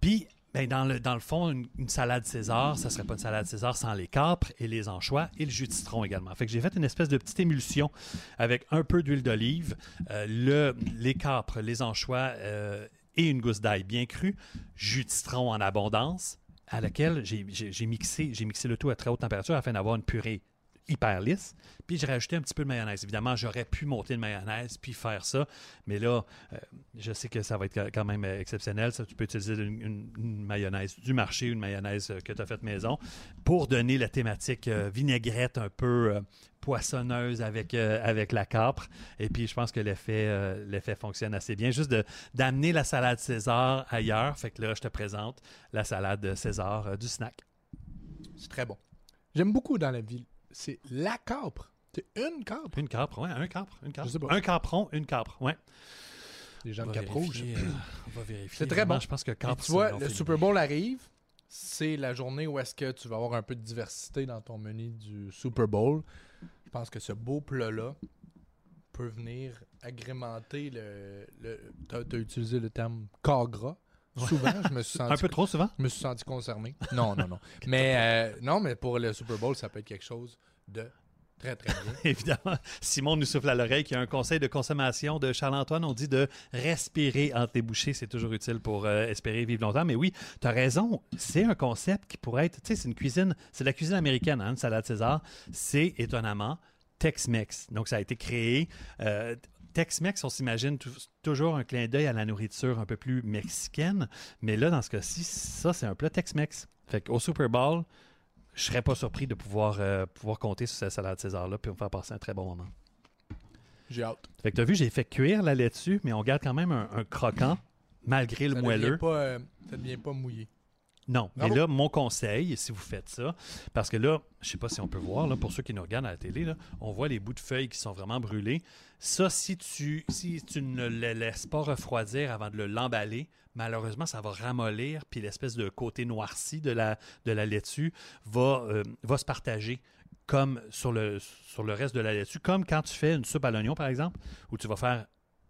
Puis, ben, dans, le, fond, une, salade César, ça serait pas une salade César sans les capres et les anchois et le jus de citron également. Fait que j'ai fait une espèce de petite émulsion avec un peu d'huile d'olive, euh, le, les capres, les anchois euh, et une gousse d'ail bien crue, jus de citron en abondance, à laquelle j'ai- mixé, j'ai mixé le tout à très haute température afin d'avoir une purée hyper lisse. Puis j'ai rajouté un petit peu de mayonnaise. Évidemment, j'aurais pu monter de mayonnaise puis faire ça, mais là, euh, je sais que ça va être quand même euh, exceptionnel. Ça, tu peux utiliser une, mayonnaise du marché, une mayonnaise euh, que tu as faite maison, pour donner la thématique vinaigrette un peu poissonneuse avec, avec la capre. Et puis, je pense que l'effet l'effet fonctionne assez bien. Juste d'amener la salade César ailleurs. Fait que là, je te présente la salade César du snack. C'est très bon. J'aime beaucoup dans la ville. C'est la capre. C'est une capre. Une capre, ouais, un capre, une capre. Je sais pas. Un capron, une capre, ouais. Les gens On de va Cap Rouge. vérifier, euh, on va vérifier. C'est très Vraiment, bon. Je pense que Et tu vois, le Super Bowl arrive. C'est la journée où est-ce que tu vas avoir un peu de diversité dans ton menu du Super Bowl. Je pense que ce beau plat-là peut venir agrémenter le. le tu as, utilisé le terme corps gras. Souvent, je me suis *laughs* senti Un peu trop souvent? Je me suis senti concerné. Non, non, non. *laughs* mais euh, non, mais pour le Super Bowl, ça peut être quelque chose de très, très bien. *laughs* Évidemment, Simon nous souffle à l'oreille qu'il y a un conseil de consommation de Charles-Antoine. On dit de respirer entre les bouchées. C'est toujours utile pour euh, espérer vivre longtemps. Mais oui, tu as raison. C'est un concept qui pourrait être. Tu sais, c'est une cuisine. C'est de la cuisine américaine, hein, une salade César. C'est étonnamment Tex-Mex. Donc, ça a été créé. euh, Tex-Mex, on s'imagine tou- toujours un clin d'œil à la nourriture un peu plus mexicaine. Mais là, dans ce cas-ci, ça, c'est un plat Tex-Mex. Fait qu'au Super Bowl, je serais pas surpris de pouvoir, euh, pouvoir compter sur cette salade César-là puis me faire passer un très bon moment. J'ai hâte. Fait que tu as vu, j'ai fait cuire la laitue, mais on garde quand même un, un croquant malgré le Ça moelleux. devient pas, euh, ça devient pas mouillé. Non, mais là, mon conseil, si vous faites ça, parce que là, je sais pas si on peut voir, là, pour ceux qui nous regardent à la télé, là, on voit les bouts de feuilles qui sont vraiment brûlés. Ça, si tu, si tu ne le laisses pas refroidir avant de le l'emballer, malheureusement, ça va ramollir, puis l'espèce de côté noirci de la, de la laitue va, euh, va se partager comme sur le, sur le reste de la laitue, comme quand tu fais une soupe à l'oignon, par exemple, où tu vas faire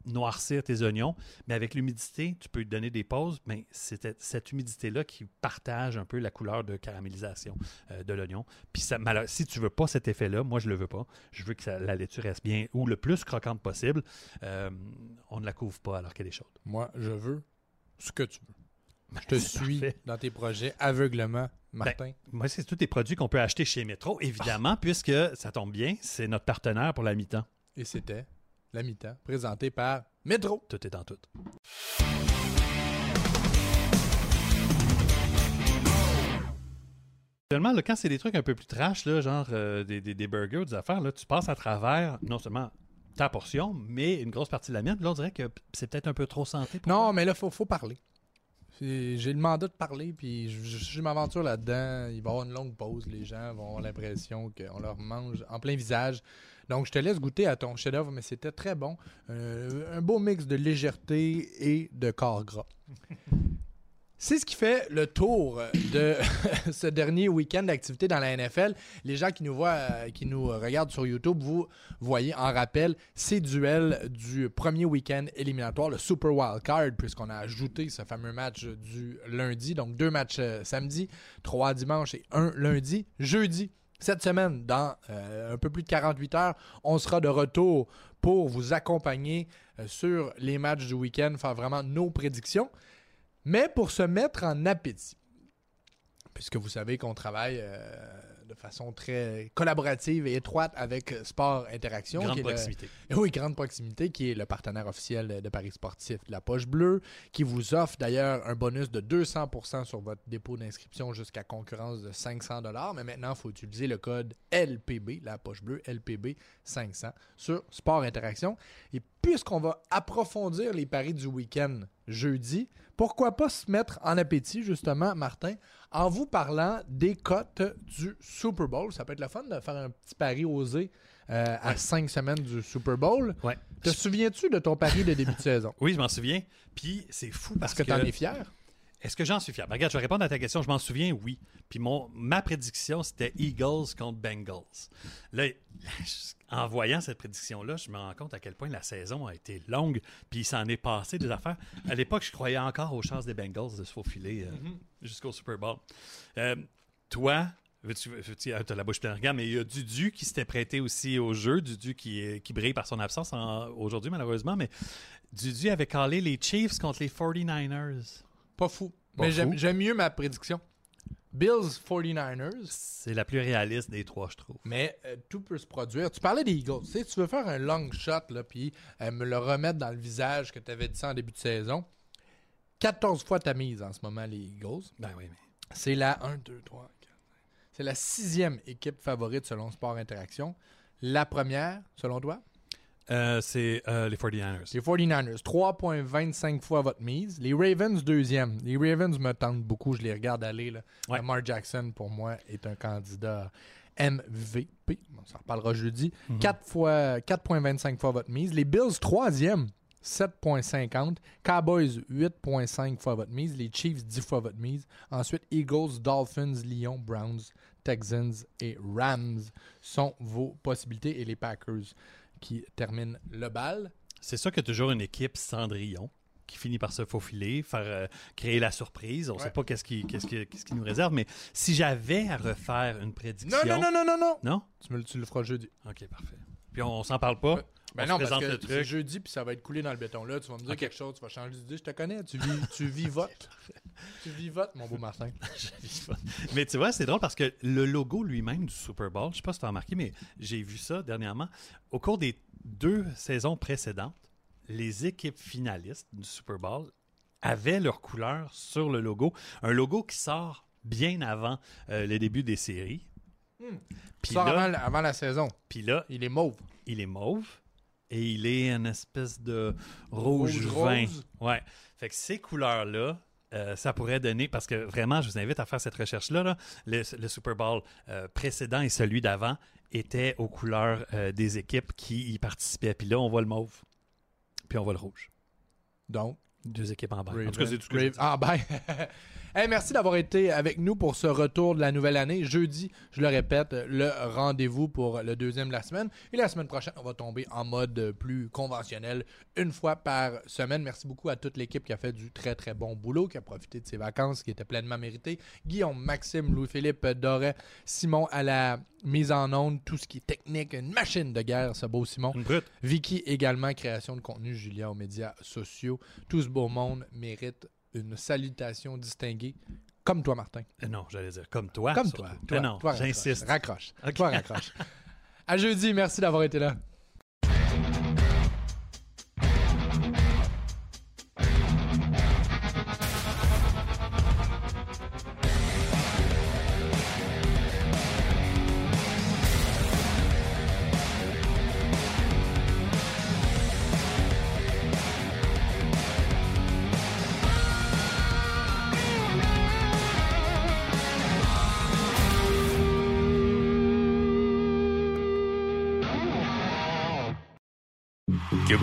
noircir tes oignons, mais avec l'humidité, tu peux lui donner des pauses, mais c'est cette humidité-là qui partage un peu la couleur de caramélisation euh, de l'oignon. Puis ça, si tu veux pas cet effet-là, moi je le veux pas. Je veux que ça- la laitue reste bien ou le plus croquante possible. Euh, on ne la couvre pas alors qu'elle est chaude. Moi, je veux ce que tu veux. Je te *laughs* suis parfait. dans tes projets aveuglement, Martin. Moi, c'est tous des produits qu'on peut acheter chez Metro, évidemment, puisque ça tombe bien, c'est notre partenaire pour la mi-temps. Et c'était? La mi-temps, présenté par Metro. Tout est en tout. Actuellement, là, quand c'est des trucs un peu plus trash, là, genre euh, des, des- des burgers, des affaires, là, tu passes à travers non seulement ta portion, mais une grosse partie de la mienne. Là, on dirait que c'est peut-être un peu trop santé. pour Non, toi. mais là, il faut, faut parler. J'ai le mandat de parler, puis je, je- je m'aventure là-dedans. Il va y avoir une longue pause. Les gens vont avoir l'impression qu'on leur mange en plein visage. Donc, je te laisse goûter à ton chef-d'œuvre, mais c'était très bon. Euh, un beau mix de légèreté et de corps gras. *laughs* C'est ce qui fait le tour de *laughs* ce dernier week-end d'activité dans la NFL. Les gens qui nous voient, euh, qui nous regardent sur YouTube, vous voyez en rappel ces duels du premier week-end éliminatoire, le Super Wild Card, puisqu'on a ajouté ce fameux match du lundi. Donc deux matchs euh, samedi, trois dimanche et un lundi. Jeudi, cette semaine, dans euh, un peu plus de 48 heures, on sera de retour pour vous accompagner euh, sur les matchs du week-end, faire vraiment nos prédictions. Mais pour se mettre en appétit, puisque vous savez qu'on travaille euh, de façon très collaborative et étroite avec Sport Interaction. Grande qui est le- proximité. *laughs* oui, Grande Proximité, qui est le partenaire officiel de Paris Sportif de la Poche Bleue, qui vous offre d'ailleurs un bonus de 200% sur votre dépôt d'inscription jusqu'à concurrence de 500 Mais maintenant, il faut utiliser le code LPB, la Poche Bleue, LPB 500 sur Sport Interaction. Et puisqu'on va approfondir les paris du week-end jeudi. Pourquoi pas se mettre en appétit, justement, Martin, en vous parlant des cotes du Super Bowl. Ça peut être le fun de faire un petit pari osé euh, à cinq semaines du Super Bowl. Ouais. Te souviens-tu de ton pari de début de saison? Oui, je m'en souviens. Puis c'est fou parce, Est-ce que tu en es fier? Est-ce que j'en suis fier? Ben, regarde, je vais répondre à ta question. Je m'en souviens, oui. Puis mon, ma prédiction, c'était Eagles contre Bengals. Là, *laughs* en voyant cette prédiction-là, je me rends compte à quel point la saison a été longue. Puis il s'en est passé des affaires. À l'époque, je croyais encore aux chances des Bengals de se faufiler euh, jusqu'au Super Bowl. Euh, toi, tu as la bouche pleine de regard, mais il y a Dudu qui s'était prêté aussi au jeu. Dudu qui, est- qui brille par son absence en- aujourd'hui, malheureusement. Mais Dudu avait calé les Chiefs contre les 49ers. Pas fou. Pas Mais j'aime mieux ma prédiction. Bills 49ers. C'est la plus réaliste des trois, je trouve. Mais euh, tout peut se produire. Tu parlais des Eagles. Tu sais, tu veux faire un long shot, là, puis euh, me le remettre dans le visage que tu avais dit ça en début de saison. 14 fois ta mise en ce moment, les Eagles. Ben oui, mais. C'est la 1, 2, 3, 4. C'est la sixième équipe favorite selon Sport Interaction. La première, selon toi, Euh, c'est euh, les 49ers. les 49ers. 3,25 fois votre mise. Les Ravens, deuxième. Les Ravens me tentent beaucoup. Je les regarde aller. Là. Ouais. Lamar Jackson, pour moi, est un candidat MVP. On s'en reparlera jeudi. 4 fois, 4,25 fois votre mise. Les Bills, troisième. 7,50. Cowboys, 8,5 fois votre mise. Les Chiefs, 10 fois votre mise. Ensuite, Eagles, Dolphins, Lions, Browns, Texans et Rams sont vos possibilités. Et les Packers qui terminent le bal. C'est ça que toujours une équipe Cendrillon qui finit par se faufiler, faire euh, créer la surprise. On ne Ouais. sait pas qu'est-ce qui, qu'est-ce qui, qu'est-ce qui nous réserve, mais si j'avais à refaire une prédiction. Non, non, non, non, non, non. Non? Tu, me, le- tu le feras jeudi. Ok, parfait. Puis on, s'en parle pas? Ben on non, se parce que c'est jeudi, puis ça va être coulé dans le béton. Là, tu vas me dire quelque chose, tu vas changer d'idée. Je te connais, tu vis, tu vivotes. *laughs* tu vivotes, mon beau Martin. *laughs* Mais tu vois, c'est drôle parce que le logo lui-même du Super Bowl, je sais pas si tu as remarqué, mais j'ai vu ça dernièrement. Au cours des deux saisons précédentes, les équipes finalistes du Super Bowl avaient leur couleur sur le logo. Un logo qui sort bien avant euh, le début des séries. Puis Sors là, avant, la- avant la saison. puis là, Il est mauve. il est mauve et il est une espèce de rouge, Rouge vin. rose? Ouais. Fait que ces couleurs-là, euh, ça pourrait donner, parce que vraiment, je vous invite à faire cette recherche-là. là. Le, le Super Bowl euh, précédent et celui d'avant étaient aux couleurs euh, des équipes qui y participaient. Puis là, on voit le mauve, puis on voit le rouge. Donc, Deux équipes en bas. En tout cas, c'est tout ce que Ah, ben. *laughs* Hey, merci d'avoir été avec nous pour ce retour de la nouvelle année. Jeudi, je le répète, le rendez-vous pour le deuxième de la semaine. Et la semaine prochaine, on va tomber en mode plus conventionnel, une fois par semaine. Merci beaucoup à toute l'équipe qui a fait du très, très bon boulot, qui a profité de ses vacances, qui étaient pleinement méritées. Guillaume, Maxime, Louis-Philippe, Doré, Simon à la mise en onde, tout ce qui est technique, une machine de guerre, ce beau Simon. Une brute. Vicky également, création de contenu, Julia aux médias sociaux. Tout ce beau monde mérite une salutation distinguée, comme toi, Martin. Euh, Non, j'allais dire comme toi. Comme toi. Toi non, j'insiste. Raccroche. Toi, raccroche. à jeudi, merci d'avoir été là.